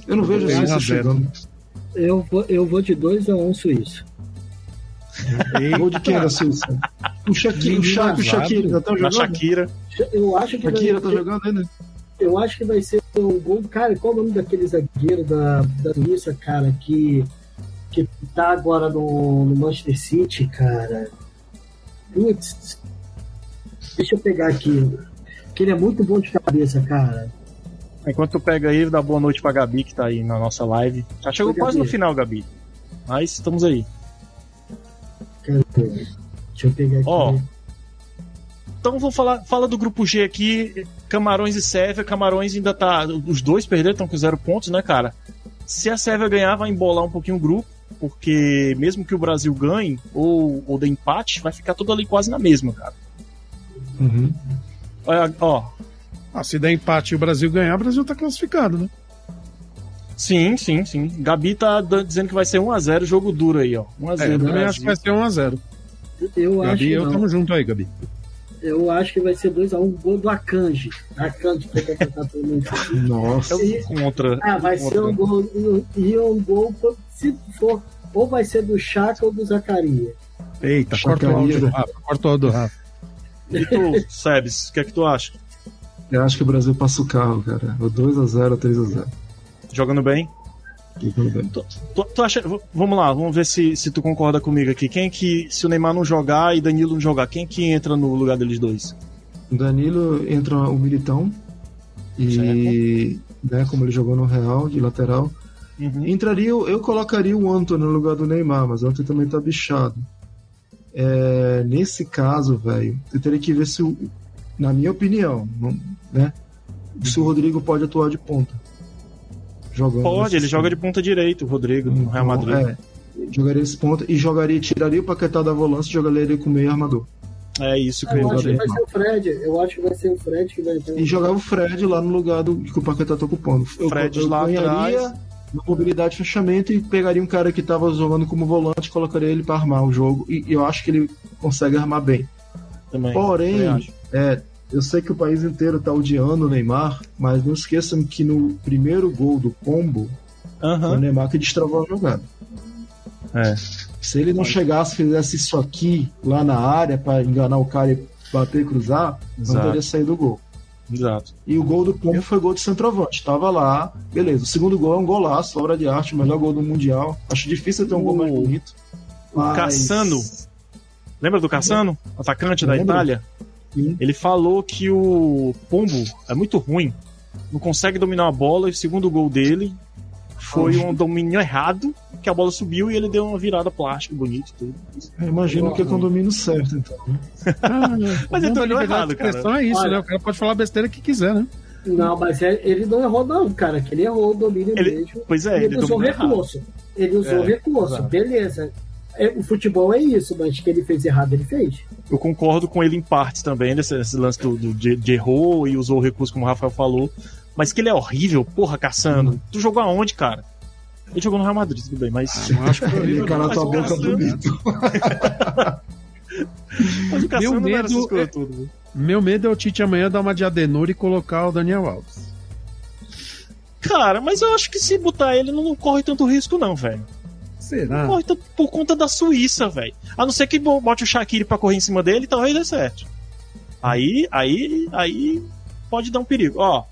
Eu não vejo a 3 a Suíça 0. chegando. Eu vou, eu vou de 2x1 Suíço. Gol de quem da Suíça? O Shaqiri, o Shaq, o Shaqiri ainda tá jogando. Shakira. Eu acho que Shakira vai, tá jogando ainda. eu acho que vai ser um gol. Cara, qual o nome daquele zagueiro da, da Suíça, cara, que, que tá agora no, no Manchester City, cara? Putz. Deixa eu pegar aqui. Que ele é muito bom de cabeça, cara. Enquanto tu pega aí, dá boa noite pra Gabi, que tá aí na nossa live. Já chegou Oi, quase no Gabi. final, Gabi. Mas estamos aí. Cadê? Deixa eu pegar aqui. Ó. Então vamos falar fala do grupo G aqui, Camarões e Sérvia. Camarões ainda tá. Os dois perderam, estão com zero pontos, né, cara? Se a Sérvia ganhar, vai embolar um pouquinho o grupo, porque mesmo que o Brasil ganhe ou, ou dê empate, vai ficar tudo ali quase na mesma, cara. Uhum. Ó, Ah, se der empate e o Brasil ganhar, o Brasil tá classificado, né? sim, sim, sim. Gabi tá dizendo que vai ser 1x0, jogo duro aí, ó. 1x0 É, eu também acho que vai ser 1x0. Eu acho Gabi, que eu não. tamo junto aí, Gabi. Eu acho que vai ser 2x1 gol do Akanji. Akanji foi contratado pelo Manchester City. Nossa. Eu contra. Ah, vai contra. ser um gol. E um gol, se for, ou vai ser do Chaka ou do Zacaria. Eita, corta o áudio do Rafa. Corta o áudio do Rafa. E tu, Sebes, o que é que tu acha? Eu acho que o Brasil passa o carro, cara. O 2x0 ou 3x0. Jogando bem? Tudo bem. Tu, tu acha. v- Vamos lá, vamos ver se, se tu concorda comigo aqui. Quem que, se o Neymar não jogar e Danilo não jogar, quem que entra no lugar deles dois? O Danilo entra o Militão. E, né, como ele jogou no Real, de lateral. Uhum. Entraria, eu eu colocaria o Antônio no lugar do Neymar, mas o Antônio também tá bichado. É, nesse caso, velho, eu teria que ver se, o, na minha opinião, né, se o Rodrigo pode atuar de ponta. Jogando Pode, ele joga de ponta direito, o Rodrigo, no Real Madrid. Então, é, jogaria esse ponta e jogaria, tiraria o Paquetá da volância e jogaria ele com meio armador. É isso que eu Eu acho que dizer. vai ser o Fred. Eu acho que vai ser o Fred que vai entrar. E jogava o Fred lá no lugar do que o Paquetá tá ocupando. Eu, Fred eu lá atrás. na mobilidade e fechamento e pegaria um cara que tava jogando como volante e colocaria ele para armar o jogo. E eu acho que ele consegue armar bem. Também. Porém, também é, eu sei que o país inteiro tá odiando o Neymar, mas não esqueçam que no primeiro gol do combo, foi o. Neymar que destravou a jogada. É. Se ele não chegasse e fizesse isso aqui lá na área para enganar o cara e bater e cruzar, Exato. não teria saído o gol. Exato. E o gol do Pombo foi gol de centroavante. Tava lá, beleza. O segundo gol é um golaço, obra de arte, o melhor gol do Mundial. Acho difícil ter um gol mais bonito. O Cassano, lembra do Cassano? Atacante da. Itália? Sim. Ele falou que o Pombo é muito ruim, não consegue dominar a bola e o segundo gol dele foi um domínio errado, que a bola subiu e ele deu uma virada plástica bonita e tudo. Eu imagino que é condomínio certo, então. né? Mas ele liberdade errado, cara. é isso, Olha- né? O cara pode falar besteira que quiser, né? Não, mas é- ele não errou, não, cara. Que ele errou o domínio Ele- mesmo. Pois é, ele, ele usou dominou errado. recurso. Ele usou É, recurso, exato. beleza. É, o futebol é isso, mas que ele fez errado, ele fez. Eu concordo com ele em partes também, desse, esse lance do, do- de, de errou e usou o recurso, como o Rafael falou. Mas que ele é horrível, porra, Caçando. Tu jogou aonde, cara? Ele jogou no Real Madrid, tudo bem, mas. Não acho que Ele cara não. na tua boca Cassano- bonito. Mas o Caçando não era medo essas é- tudo. viu? Meu medo é o Tite amanhã dar uma de Adenor e colocar o Daniel Alves. Cara, mas eu acho que se botar ele não corre tanto risco, não, velho. Será? Corre tanto por conta da Suíça, velho. A não ser que bo- bote o Shaqiri pra correr em cima dele, talvez dê certo. Aí, aí, aí pode dar um perigo. Ó,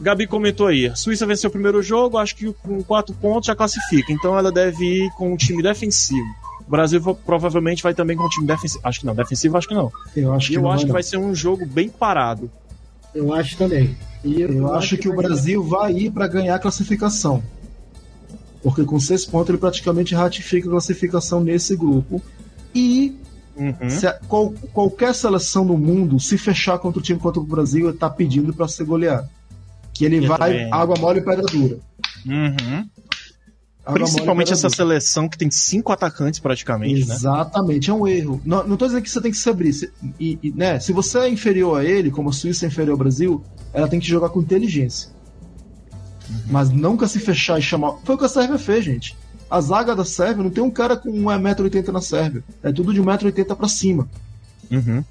Gabi comentou aí, a Suíça venceu o primeiro jogo, acho que com quatro pontos já classifica. Então ela deve ir com um time defensivo. O Brasil provavelmente vai também com um time defensivo. Acho que não, defensivo acho que não. Eu acho E que, eu acho que não. vai ser um jogo bem parado. Eu acho também. E Eu acho que o vai- Brasil vai ir para ganhar a classificação. Porque com seis pontos ele praticamente ratifica a classificação nesse grupo. E Uhum. se a- qual- qualquer seleção do mundo, se fechar contra o time contra o Brasil, ele tá pedindo para ser goleado. Que ele Eu vai também. água mole e pedra dura. Uhum. Principalmente essa seleção que tem cinco atacantes praticamente, né? Exatamente, é um erro. Não, não tô dizendo que você tem que se abrir. se- E, e, né, se você é inferior a ele, como a Suíça é inferior ao Brasil, ela tem que jogar com inteligência. Mas nunca se fechar e chamar. Foi o que a Sérvia fez, gente. A zaga da Sérvia não tem um cara com 1,80m na Sérvia. É tudo de 1,80m pra cima. Uhum.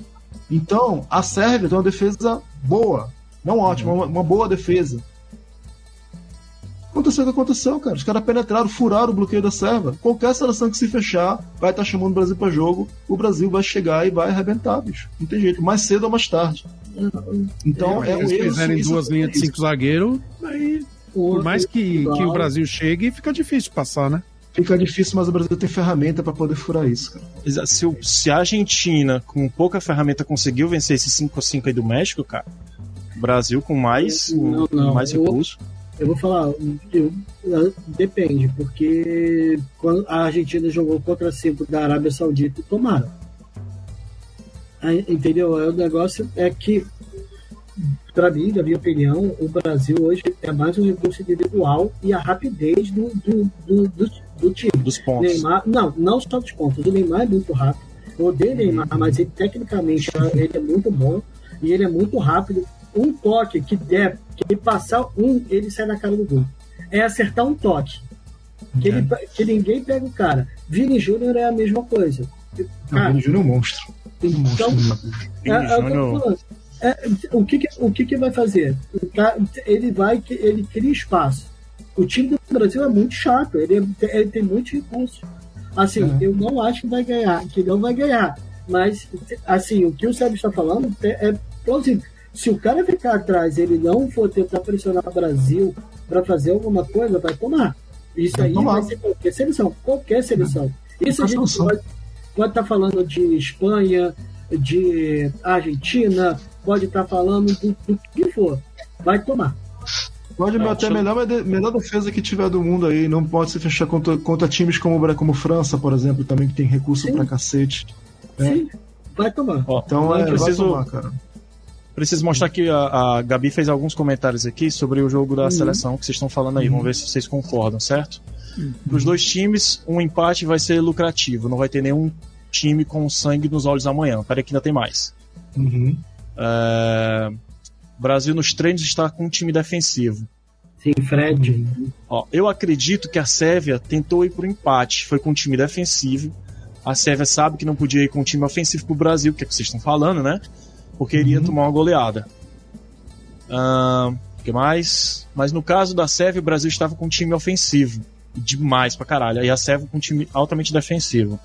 Então, a Sérvia tem uma defesa boa. Não ótima, uma, uma boa defesa. Aconteceu o que aconteceu, cara. Os caras penetraram, furaram o bloqueio da Sérvia. Qualquer seleção que se fechar vai estar chamando o Brasil pra jogo. O Brasil vai chegar e vai arrebentar, bicho. Não tem jeito. Mais cedo ou mais tarde. Então, Se é um eles erro fizerem suíço duas linhas de cinco zagueiros, aí, por mais que, que o Brasil chegue, fica difícil passar, né? Fica difícil, mas o Brasil tem ferramenta pra poder furar isso, cara. Se, se a Argentina, com pouca ferramenta, conseguiu vencer esse 5x5 aí do México, cara, o Brasil com mais, Não, não. mais Eu- recursos. Eu vou falar, eu- depende, porque quando a Argentina jogou contra cinco da Arábia Saudita, tomaram. Entendeu? O negócio é que, para mim, na minha opinião, o Brasil hoje é mais um recurso individual e a rapidez do, do, do, do, do time. Dos pontos. Neymar, não, não só dos pontos. O Neymar é muito rápido. Eu odeio o Neymar, mas ele, tecnicamente ele é muito bom e ele é muito rápido. Um toque que der, que ele passar um, ele sai na cara do gol. É acertar um toque. Que, ele, que ninguém pega o cara. Vini Júnior é a mesma coisa. Não, Cara, o Júnior é um monstro. então, é, é o É, o que, que- o que, que vai fazer? Ele vai, ele cria espaço. O time do Brasil é muito chato, ele, é- ele tem muitos recursos. Assim, É. eu não acho que vai ganhar, que não vai ganhar. Mas, assim, o que o Sérgio está falando é, é plausível. Se o cara ficar atrás ele não for tentar pressionar o Brasil para fazer alguma coisa, vai tomar. Isso Vai aí tomar. vai ser qualquer seleção, qualquer seleção. Isso a gente pode pode estar falando de Espanha, de Argentina, pode estar falando do, do que for. Vai tomar. Pode Não, até a melhor, melhor defesa que tiver do mundo aí. Não pode se fechar contra, contra times como, como França, por exemplo, também que tem recurso Sim. pra cacete. É. Sim, vai tomar. Ó, Então eu é, preciso, vai tomar, cara. preciso mostrar que a, a Gabi fez alguns comentários aqui sobre o jogo da Uhum. seleção que vocês estão falando aí. Vamos ver se vocês concordam, certo? Para os dois times, um empate vai ser lucrativo. Não vai ter nenhum time com sangue nos olhos amanhã. Peraí que ainda tem mais. Uhum. É, O Brasil nos treinos está com um time defensivo. Sim, Fred. Ó, eu acredito que a Sérvia tentou ir pro empate, foi com um time defensivo. A Sérvia sabe que não podia ir com um time ofensivo pro Brasil, que é o que vocês estão falando, né? Porque iria tomar uma goleada. O que mais? Mas no caso da Sérvia, o Brasil estava com um time ofensivo. Demais pra caralho. E a Sérvia com um time altamente defensivo.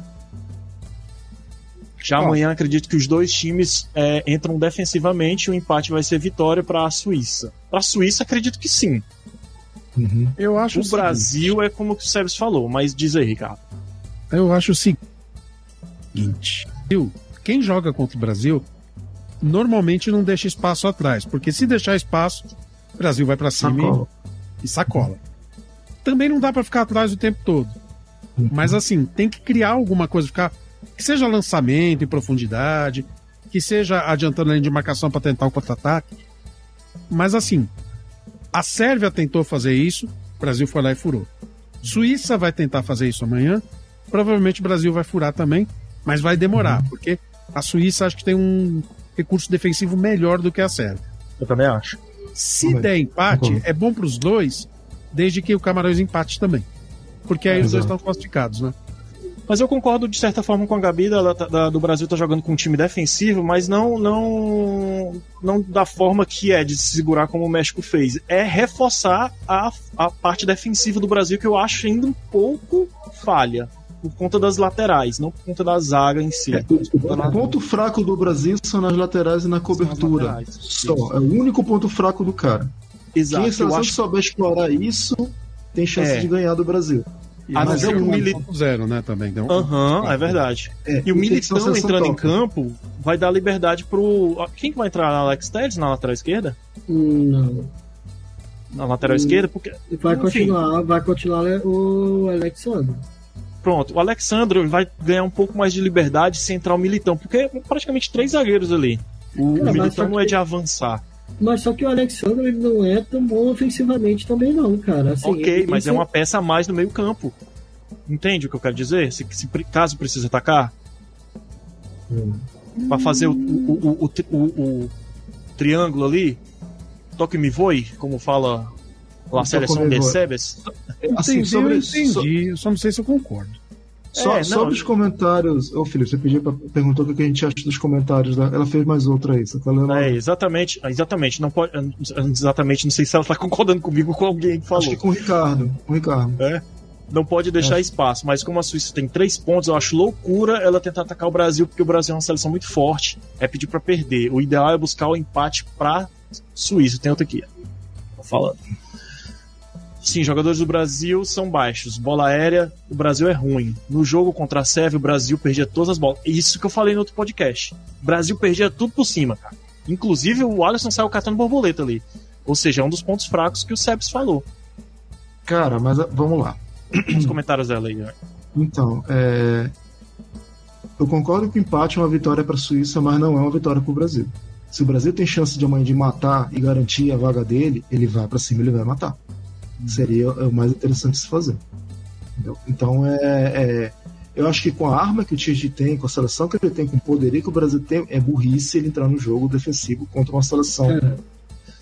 Já amanhã acredito que os dois times é, entram defensivamente e o empate vai ser vitória para a Suíça. Para a Suíça, acredito que sim. Uhum. Eu acho O o seguinte, Brasil é como o Sérgio falou, mas diz aí, Ricardo. Eu acho o seguinte. Viu? Quem joga contra o Brasil normalmente não deixa espaço atrás, porque se deixar espaço, o Brasil vai pra cima e- Sacola. e sacola. Também não dá pra ficar atrás o tempo todo. Mas assim, tem que criar alguma coisa, ficar que seja lançamento em profundidade, que seja adiantando a linha de marcação para tentar o contra-ataque. Mas assim, a Sérvia tentou fazer isso, o Brasil foi lá e furou. Suíça vai tentar fazer isso amanhã, provavelmente o Brasil vai furar também, mas vai demorar, porque a Suíça acho que tem um recurso defensivo melhor do que a Sérvia. Eu também acho. Se der empate, é bom para os dois, desde que o Camarões empate também. Porque aí os dois estão classificados, né? Mas eu concordo de certa forma com a Gabi da, da- do Brasil tá jogando com um time defensivo, mas não, não, não da forma que é de se segurar como o México fez. É reforçar a, a parte defensiva do Brasil que eu acho ainda um pouco falha. Por conta das laterais, não por conta da zaga em si. É, o, ponto fraco do Brasil são nas laterais e na cobertura. laterais. Só. É o único ponto fraco do cara. Exato. Quem a eu seleção acho souber explorar isso tem chance É. de ganhar do Brasil. A não Mas é o um Mili- 0, né, também. Então, Aham, é verdade. É, E o Militão entrando em campo vai dar liberdade pro. Quem que vai entrar? Alex Telles na lateral esquerda? Não. Na lateral Hum. esquerda? Porque. Vai Enfim. continuar, vai continuar o Alexandre. Pronto, o Alexandre vai ganhar um pouco mais de liberdade se entrar o Militão, porque é praticamente três zagueiros ali. O, o Cara, Militão não é de avançar. Mas só que o Alexandre ele não é tão bom ofensivamente também, não, cara. Assim, ok, mas é uma peça a mais no meio campo. Entende o que eu quero dizer? Se, se caso precise atacar, Pra fazer o, o, o, o, o- o triângulo ali, toque me voe, como fala a seleção de. Sebes. Assim, Entendi, sobre, eu entendi. so- Eu só não sei se eu concordo. Só- É, não, sobre os comentários. Ô, Felipe, você pediu pra, perguntou o que a gente acha dos comentários. Ela fez mais outra aí. Você tá lendo? É, exatamente, exatamente. Não pode, exatamente, não sei se ela tá concordando comigo com alguém que falou. Acho que com o Ricardo. Com o Ricardo. Não pode deixar espaço, mas como a Suíça tem três pontos, eu acho loucura ela tentar atacar o Brasil, porque o Brasil é uma seleção muito forte. É pedir pra perder. O ideal é buscar o empate pra Suíça. Tem outra aqui. Tô falando. Sim, jogadores do Brasil são baixos. Bola aérea, o Brasil é ruim. No jogo contra a Sérvia, o Brasil perdia todas as bolas. Isso que eu falei no outro podcast. O Brasil perdia tudo por cima, cara. Inclusive o Alisson saiu catando borboleta ali. Ou seja, é um dos pontos fracos que o Sebs falou. Cara, mas ah, vamos lá. Os comentários dela aí. né? Então, é, eu concordo que o empate é uma vitória para a Suíça, mas não é uma vitória para o Brasil. Se o Brasil tem chance de amanhã de matar e garantir a vaga dele, ele vai para cima e ele vai matar. Seria o mais interessante de se fazer. Entendeu? Então, é, é- eu acho que com a arma que o Tite tem, com a seleção que ele tem, com o poderio que o Brasil tem, é burrice ele entrar no jogo defensivo contra uma seleção É.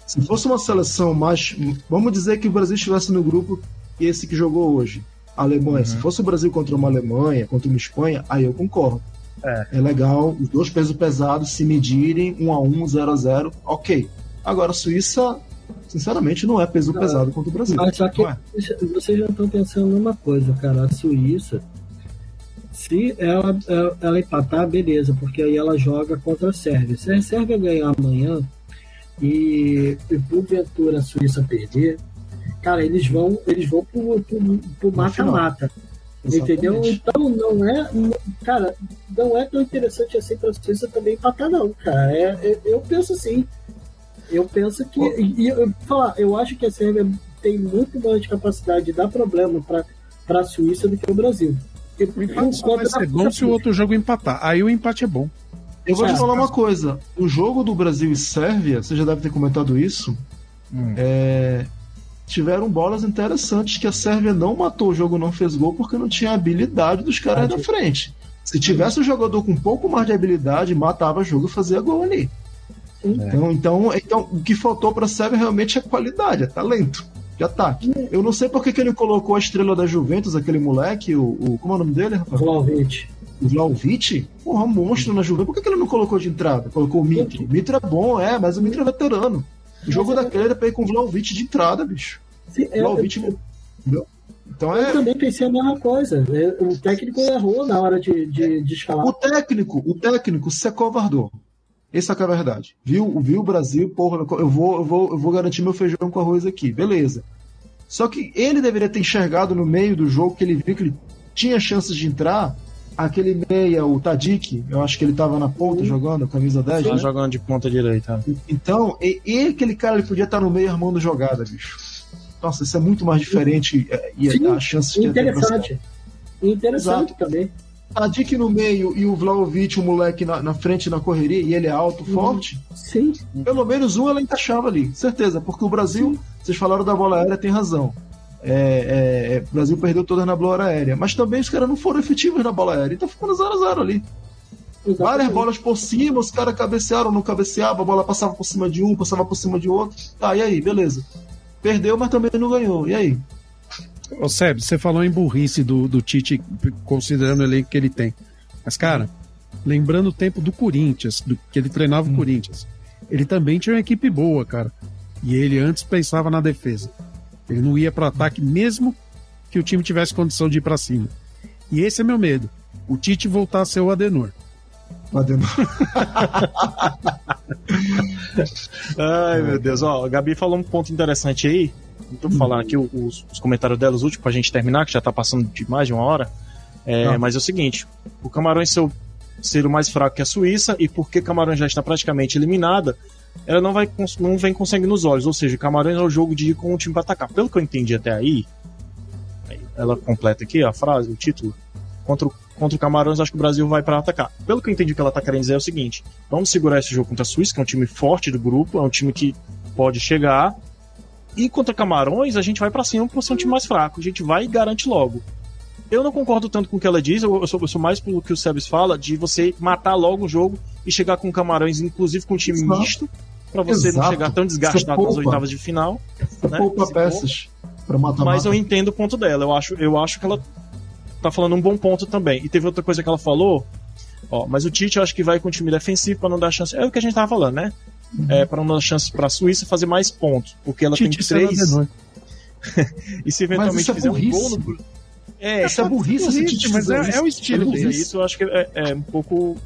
se fosse uma seleção mais. Vamos dizer que o Brasil estivesse no grupo esse que jogou hoje. A Alemanha. Se fosse o Brasil contra uma Alemanha, contra uma Espanha, aí eu concordo. É. legal os dois pesos pesados se medirem, 1 a 1 0 a 0 ok. Agora, Suíça, sinceramente, não é peso Ah, pesado contra o Brasil. Mas só que Não é? vocês já estão pensando numa coisa, cara. A Suíça, se ela, ela, ela empatar, beleza, porque aí ela joga contra a Sérvia. Se a Sérvia ganhar amanhã e, e porventura a Suíça perder, cara, eles vão, eles vão pro, pro, pro mata-mata. Entendeu? Então não é. não- Cara, não é tão interessante assim pra Suíça também empatar, não, cara. É, é- eu penso assim. Eu penso que. E, e eu, falar, eu acho que a Sérvia tem muito mais capacidade de dar problema pra, pra Suíça do que o Brasil. E O empate só vai ser bom se o outro jogo empatar. Aí o empate é bom. Eu vou É. te falar uma coisa. O jogo do Brasil e Sérvia, você já deve ter comentado isso. Hum. é, tiveram bolas interessantes que a Sérvia não matou o jogo, não fez gol, porque não tinha habilidade dos caras Ah, da sim. frente. Se tivesse um jogador com um pouco mais de habilidade, matava o jogo e fazia gol ali. Sim. Então, então, então, o que faltou para Sérvia realmente é qualidade, é talento de ataque. Eu não sei por que, ele colocou a estrela da Juventus, aquele moleque, o, o- como é o nome dele. O Vlaovic? Porra, um monstro na Juventus. Por que, que ele não colocou de entrada? Colocou o Mitro. O Mitro é bom, é, mas o Mitro é veterano. O jogo Mas é- daquele era pra ir com o Vlaovic de entrada, bicho. Sim, é, Vlaovic. eu? Então eu é. também pensei a mesma coisa. É, O técnico errou na hora de, de, de escalar. O técnico, o técnico se acovardou. Essa que é a verdade. Viu, viu o Brasil, porra, eu vou, eu, vou, eu vou garantir meu feijão com arroz aqui. Beleza. Só que ele deveria ter enxergado no meio do jogo que ele viu que ele tinha chances de entrar. Aquele meia, o Tadic, eu acho que ele tava na ponta jogando, camisa 10. Tá né? jogando de ponta direita. Então, e, e aquele cara ele podia estar no meio armando jogada, bicho. Nossa, isso é muito mais diferente é, e Sim, a chance de Interessante. Interessante Exato. também. Tadic no meio e o Vlaovic, o moleque na, na frente na correria, e ele é alto, forte. Sim. Pelo menos um ela encaixava ali, certeza, porque o Brasil, vocês falaram da bola aérea, tem razão. É, é, é, o Brasil perdeu todas na bola aérea, mas também os caras não foram efetivos na bola aérea, então ficou no 0x0 ali. Várias Exatamente. bolas por cima, os caras cabecearam, não cabeceavam, a bola passava por cima de um, passava por cima de outro. Tá, e aí, beleza. Perdeu, mas também não ganhou. E aí? Ô Seb, você falou em burrice do, do Tite, considerando o elenco que ele tem. Mas, cara, lembrando o tempo do Corinthians, do, que ele treinava o Corinthians, ele também tinha uma equipe boa, cara. E ele antes pensava na defesa. Ele não ia pro ataque, mesmo que o time tivesse condição de ir pra cima. E esse é meu medo. O Tite voltar a ser o Adenor. Ademar. Ai, meu Deus. Ó, a Gabi falou um ponto interessante aí. Tô falando aqui os, os comentários dela, os últimos, pra gente terminar, que já tá passando de mais de uma hora. É, Ah. Mas é o seguinte: o Camarões ser o, ser o mais fraco que a Suíça, e porque Camarões já está praticamente eliminada, ela não, vai, não vem com sangue nos olhos. Ou seja, Camarões é o jogo de ir com o time pra atacar. Pelo que eu entendi até aí, ela completa aqui a frase, o título. Contra o, contra o Camarões, acho que o Brasil vai para atacar. Pelo que eu entendi que ela tá querendo dizer é o seguinte: vamos segurar esse jogo contra a Suíça, que é um time forte do grupo, é um time que pode chegar. E contra Camarões, a gente vai para cima por ser um time mais fraco. A gente vai e garante logo. Eu não concordo tanto com o que ela diz, eu, eu, sou, eu sou, mais pelo que o Sebes fala, de você matar logo o jogo e chegar com Camarões, inclusive com um time Exato. misto, para você Exato. não chegar tão desgastado nas oitavas de final. Você né? poupa peças matar Mas eu entendo o ponto dela. Eu acho, eu acho que ela tá falando um bom ponto também. E teve outra coisa que ela falou. Ó, mas o Tite eu acho que vai com o time defensivo para não dar chance. É o que a gente tava falando, né? É para dar chance para a Suíça fazer mais pontos, porque ela Tite tem será três. E se eventualmente é fizer um burrice. gol no é, Isso é burrice, burrice, Tite mas é- isso. é o estilo É isso, eu acho que é, é um pouco.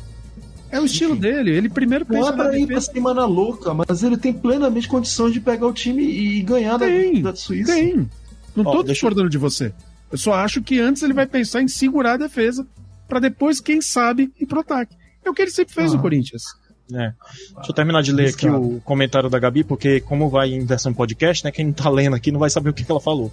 É o estilo dele. Ele primeiro Não pensa é na pra ir pra defesa. cima na louca, mas ele tem plenamente condições de pegar o time e ganhar da, Tem, da Suíça. Tem. Não Ó, tô deixa eu- discordando de você. Eu só acho que antes ele vai pensar em segurar a defesa pra depois, quem sabe, ir pro ataque. É o que ele sempre fez Ah. no Corinthians. É. Deixa eu terminar de ler aqui o comentário da Gabi, porque como vai em versão podcast, né? Quem não tá lendo aqui não vai saber o que, que ela falou.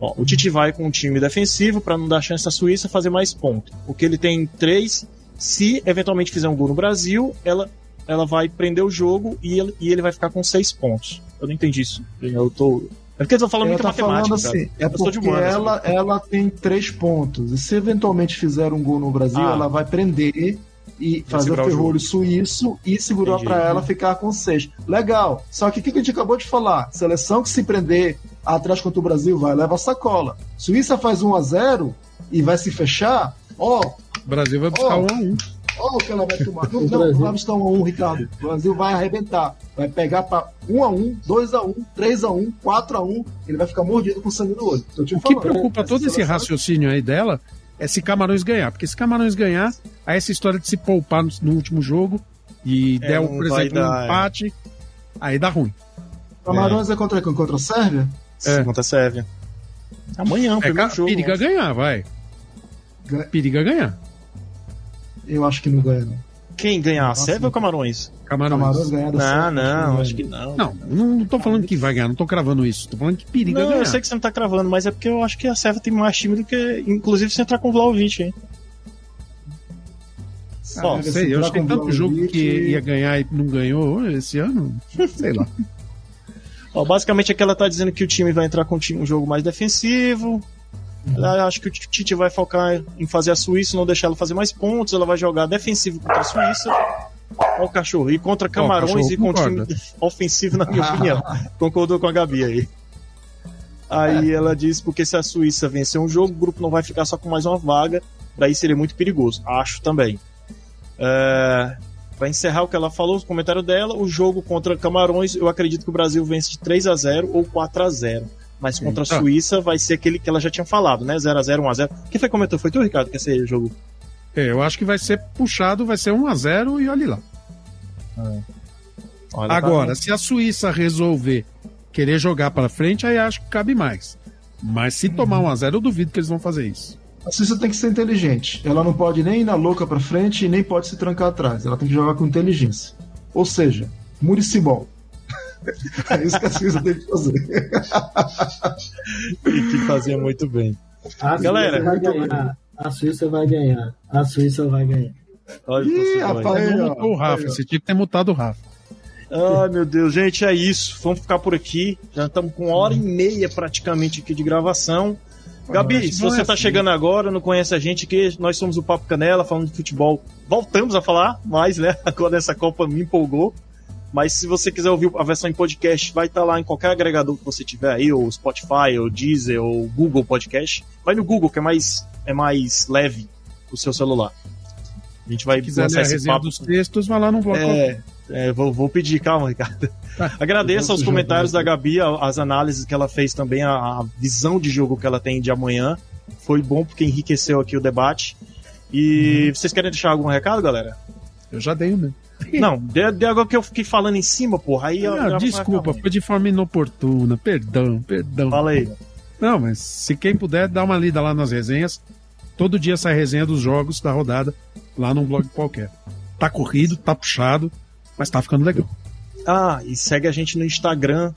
Ó, o Tite vai com um time defensivo para não dar chance à Suíça fazer mais pontos. Porque ele tem três. Se eventualmente fizer um gol no Brasil, ela, ela vai prender o jogo e ele, e ele vai ficar com seis pontos. Eu não entendi isso. Eu tô. É porque eu tô falando Ela muita tá matemática. cara. assim, é Eu porque humanas, ela, ela tem três pontos. E se eventualmente fizer um gol no Brasil, Ah. ela vai prender e fazer o ferrolho suíço e segurar pra ela ficar com seis. Legal. Só que o que a gente acabou de falar? Seleção que se prender atrás contra o Brasil vai levar sacola. Suíça faz 1 a 0 e vai se fechar. Ó, O Brasil vai buscar um a um. Ó o que ela vai tomar. Não, não, não vai buscar um a um, Ricardo. O Brasil vai arrebentar. Vai pegar pra 1 a 1 2 a 1 3 a 1 4 a 1 Ele vai ficar mordido com sangue no olho. O que preocupa todo esse raciocínio aí dela é se Camarões ganhar. Porque se Camarões ganhar, aí essa história de se poupar no, no último jogo e É, der, por exemplo, um dar, é. empate, aí dá ruim. Camarões é, contra quem? Contra a Sérvia? É. Contra a Sérvia. Amanhã, o É, primeiro jogo. periga ganhar, vai. Ga- Periga ganhar. Eu acho que não ganha, não. Quem ganhar? A Nossa. Sérvia ou Camarões? Camarões. Camarões ganhar da Não, Sérvia, não, ganha. acho que não. Não, não, não tô falando que vai ganhar, não tô cravando isso. Tô falando que periga Não, ganhar. eu sei que você não tá cravando, mas é porque eu acho que a Sérvia tem mais time do que. Inclusive se entrar com o Vlaovic, hein? Ah, sei, eu acho que tem tanto jogo Vlahovic- que ia ganhar e não ganhou esse ano. Sei lá. Ó, basicamente é que ela tá dizendo que o time vai entrar com um jogo mais defensivo. Acho que o Tite vai focar em fazer a Suíça, não deixar ela fazer mais pontos. Ela vai jogar defensivo contra a Suíça. Ó, o cachorro. E contra Camarões cachorro e concorda. time ofensivo, na minha opinião. Concordou com a Gabi aí. Aí ela diz porque se a Suíça vencer um jogo, o grupo não vai ficar só com mais uma vaga. Daí seria muito perigoso. Acho também. É, Pra encerrar o que ela falou, o comentário dela, o jogo contra Camarões, eu acredito que o Brasil vence de 3 a 0 ou 4 a 0 Mas contra a Eita. Suíça vai ser aquele que ela já tinha falado, né? 0 a 0 1 a 0 Quem foi que comentou? Foi tu, Ricardo, que esse jogo? É, eu acho que vai ser puxado, vai ser 1x0 e olhe lá. Olha, Agora, tá- se a Suíça resolver querer jogar para frente, aí acho que cabe mais. Mas se tomar 1x0, eu duvido que eles vão fazer isso. A Suíça tem que ser inteligente. Ela não pode nem ir na louca pra frente e nem pode se trancar atrás. Ela tem que jogar com inteligência. Ou seja, Muricibol. É isso que a Suíça tem que fazer. que fazia muito bem. A Galera, Suíça vai muito ganhar. A Suíça vai ganhar. A Suíça vai ganhar. Olha o Ih, rapaz. Aí, Não ó, mutou o Rafa, você tinha que ter mutado o Rafa. Ai, meu Deus, gente, é isso. Vamos ficar por aqui. Já estamos com uma hora e meia praticamente aqui de gravação. Gabi, que se você é está assim. chegando agora, não conhece a gente aqui, nós somos o Papo Canela, falando de futebol. Voltamos a falar mais, né? Agora essa Copa me empolgou. Mas se você quiser ouvir a versão em podcast, vai estar lá em qualquer agregador que você tiver aí, ou Spotify, ou Deezer, ou Google Podcast. Vai no Google, que é mais, é mais leve o seu celular. A gente vai Se quiser ler lançar a esse papo. dos textos, vai lá no blog. É, é, vou, vou pedir, calma, Ricardo. Agradeço aos comentários da Gabi, as análises que ela fez também, a, a visão de jogo que ela tem de amanhã. Foi bom porque enriqueceu aqui o debate. E vocês querem deixar algum recado, galera? Eu já dei o meu. Não, de, de agora que eu fiquei falando em cima, porra. Aí eu- Ah, eu- desculpa, foi de forma inoportuna. Perdão, perdão. Fala aí. Não, mas se quem puder, dá uma lida lá nas resenhas. Todo dia sai resenha dos jogos da rodada lá num blog qualquer. Tá corrido, tá puxado, mas tá ficando legal. Ah, e segue a gente no Instagram,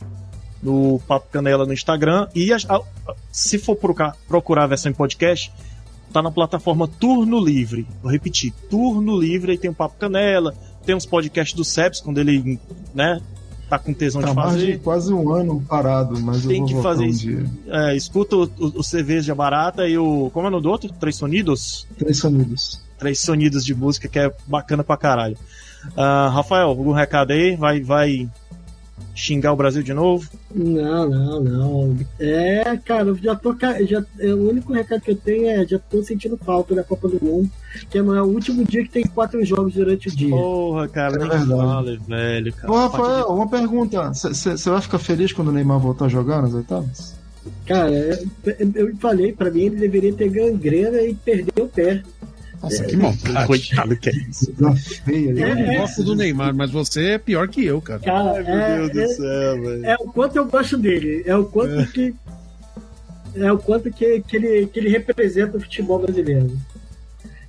no Papo Canela no Instagram. E a- a- se for procurar, procurar a versão em podcast, tá na plataforma Turno Livre. Vou repetir, Turno Livre, aí tem o Papo Canela, tem uns podcasts do Ceps, quando ele, né, tá com tesão Tá de fazer. de quase um ano parado, mas Tem eu vou que fazer um isso. É, escuta o, o, o Cerveja Barata e o. Como é o nome do outro? Três Sonidos? Três sonidos. Três Sonidos de música, que é bacana pra caralho. Ah, Rafael, algum recado aí? Vai, vai xingar o Brasil de novo? Não, não, não. É, cara, eu já tô. Já, é, o único recado que eu tenho é já tô sentindo falta da Copa do Mundo, que é o último dia que tem quatro jogos durante o dia. Porra, cara, É nem verdade. fala, velho. Cara. Ô, Rafael, uma pergunta. Você vai ficar feliz quando o Neymar voltar a jogar nas oitavas? Cara, eu, eu falei, pra mim ele deveria ter gangrena e perder o pé. Nossa, que maldade. Coitado que é isso. Coisa feia. Eu né? É, gosto do Neymar, mas você é pior que eu, cara. Cara, é, é, céu, velho. é o quanto eu gosto dele, é o quanto que. É o quanto que, que, ele, que ele representa o futebol brasileiro.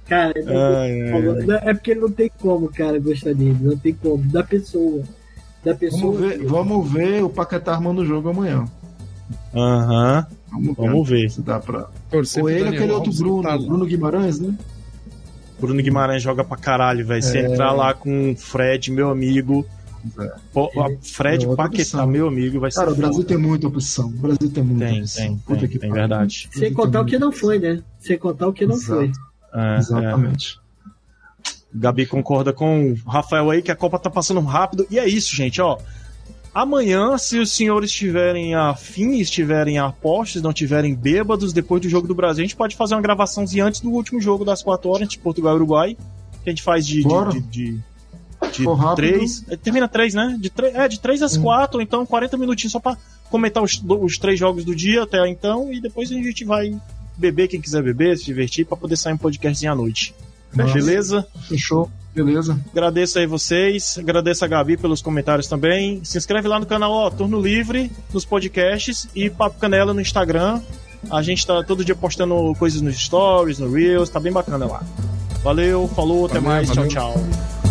Cara, Ai, ai, é porque não tem como, cara, gostar dele. Não tem como. Da pessoa. Da pessoa. Vamos ver, vamos ver o Paquetá armando o jogo amanhã. Aham, Vamos ver. vamos ver. Se dá pra... Torcer Ou ele Daniel aquele outro Bruno, tá. Bruno Guimarães, né? Bruno Guimarães joga pra caralho, velho. Se É. entrar lá com o Fred, meu amigo. É. Pô, Fred É Paquetá, opção. meu amigo, vai ser. Cara, o Brasil foda. tem muita opção. O Brasil tem muita Tem, opção. tem, Puta tem, que tem pariu. verdade. Sem contar o que não foi, né? Sem contar o que não Exato. foi. É, é. Exatamente. Gabi concorda com o Rafael aí que a Copa tá passando rápido. E é isso, gente, ó. Amanhã, se os senhores estiverem afim, estiverem a postos, não estiverem bêbados, depois do jogo do Brasil, a gente pode fazer uma gravaçãozinha antes do último jogo das 4 horas de Portugal e Uruguai. Que a gente faz de. Bora. de, de, de rápido. três. é, Termina três, né? De tre- é, de 3 às 4, então 40 minutinhos só pra comentar os, os três jogos do dia até então. E depois a gente vai beber quem quiser beber, se divertir, pra poder sair um podcastzinho à noite. Nossa. Beleza? Fechou. Beleza. Agradeço aí vocês, agradeço a Gabi pelos comentários também. Se inscreve lá no canal, ó, Turno Livre, nos podcasts e Papo Canela no Instagram. A gente tá todo dia postando coisas nos stories, no Reels, tá bem bacana lá. Valeu, falou, até Valeu, mais, valeu. tchau, tchau.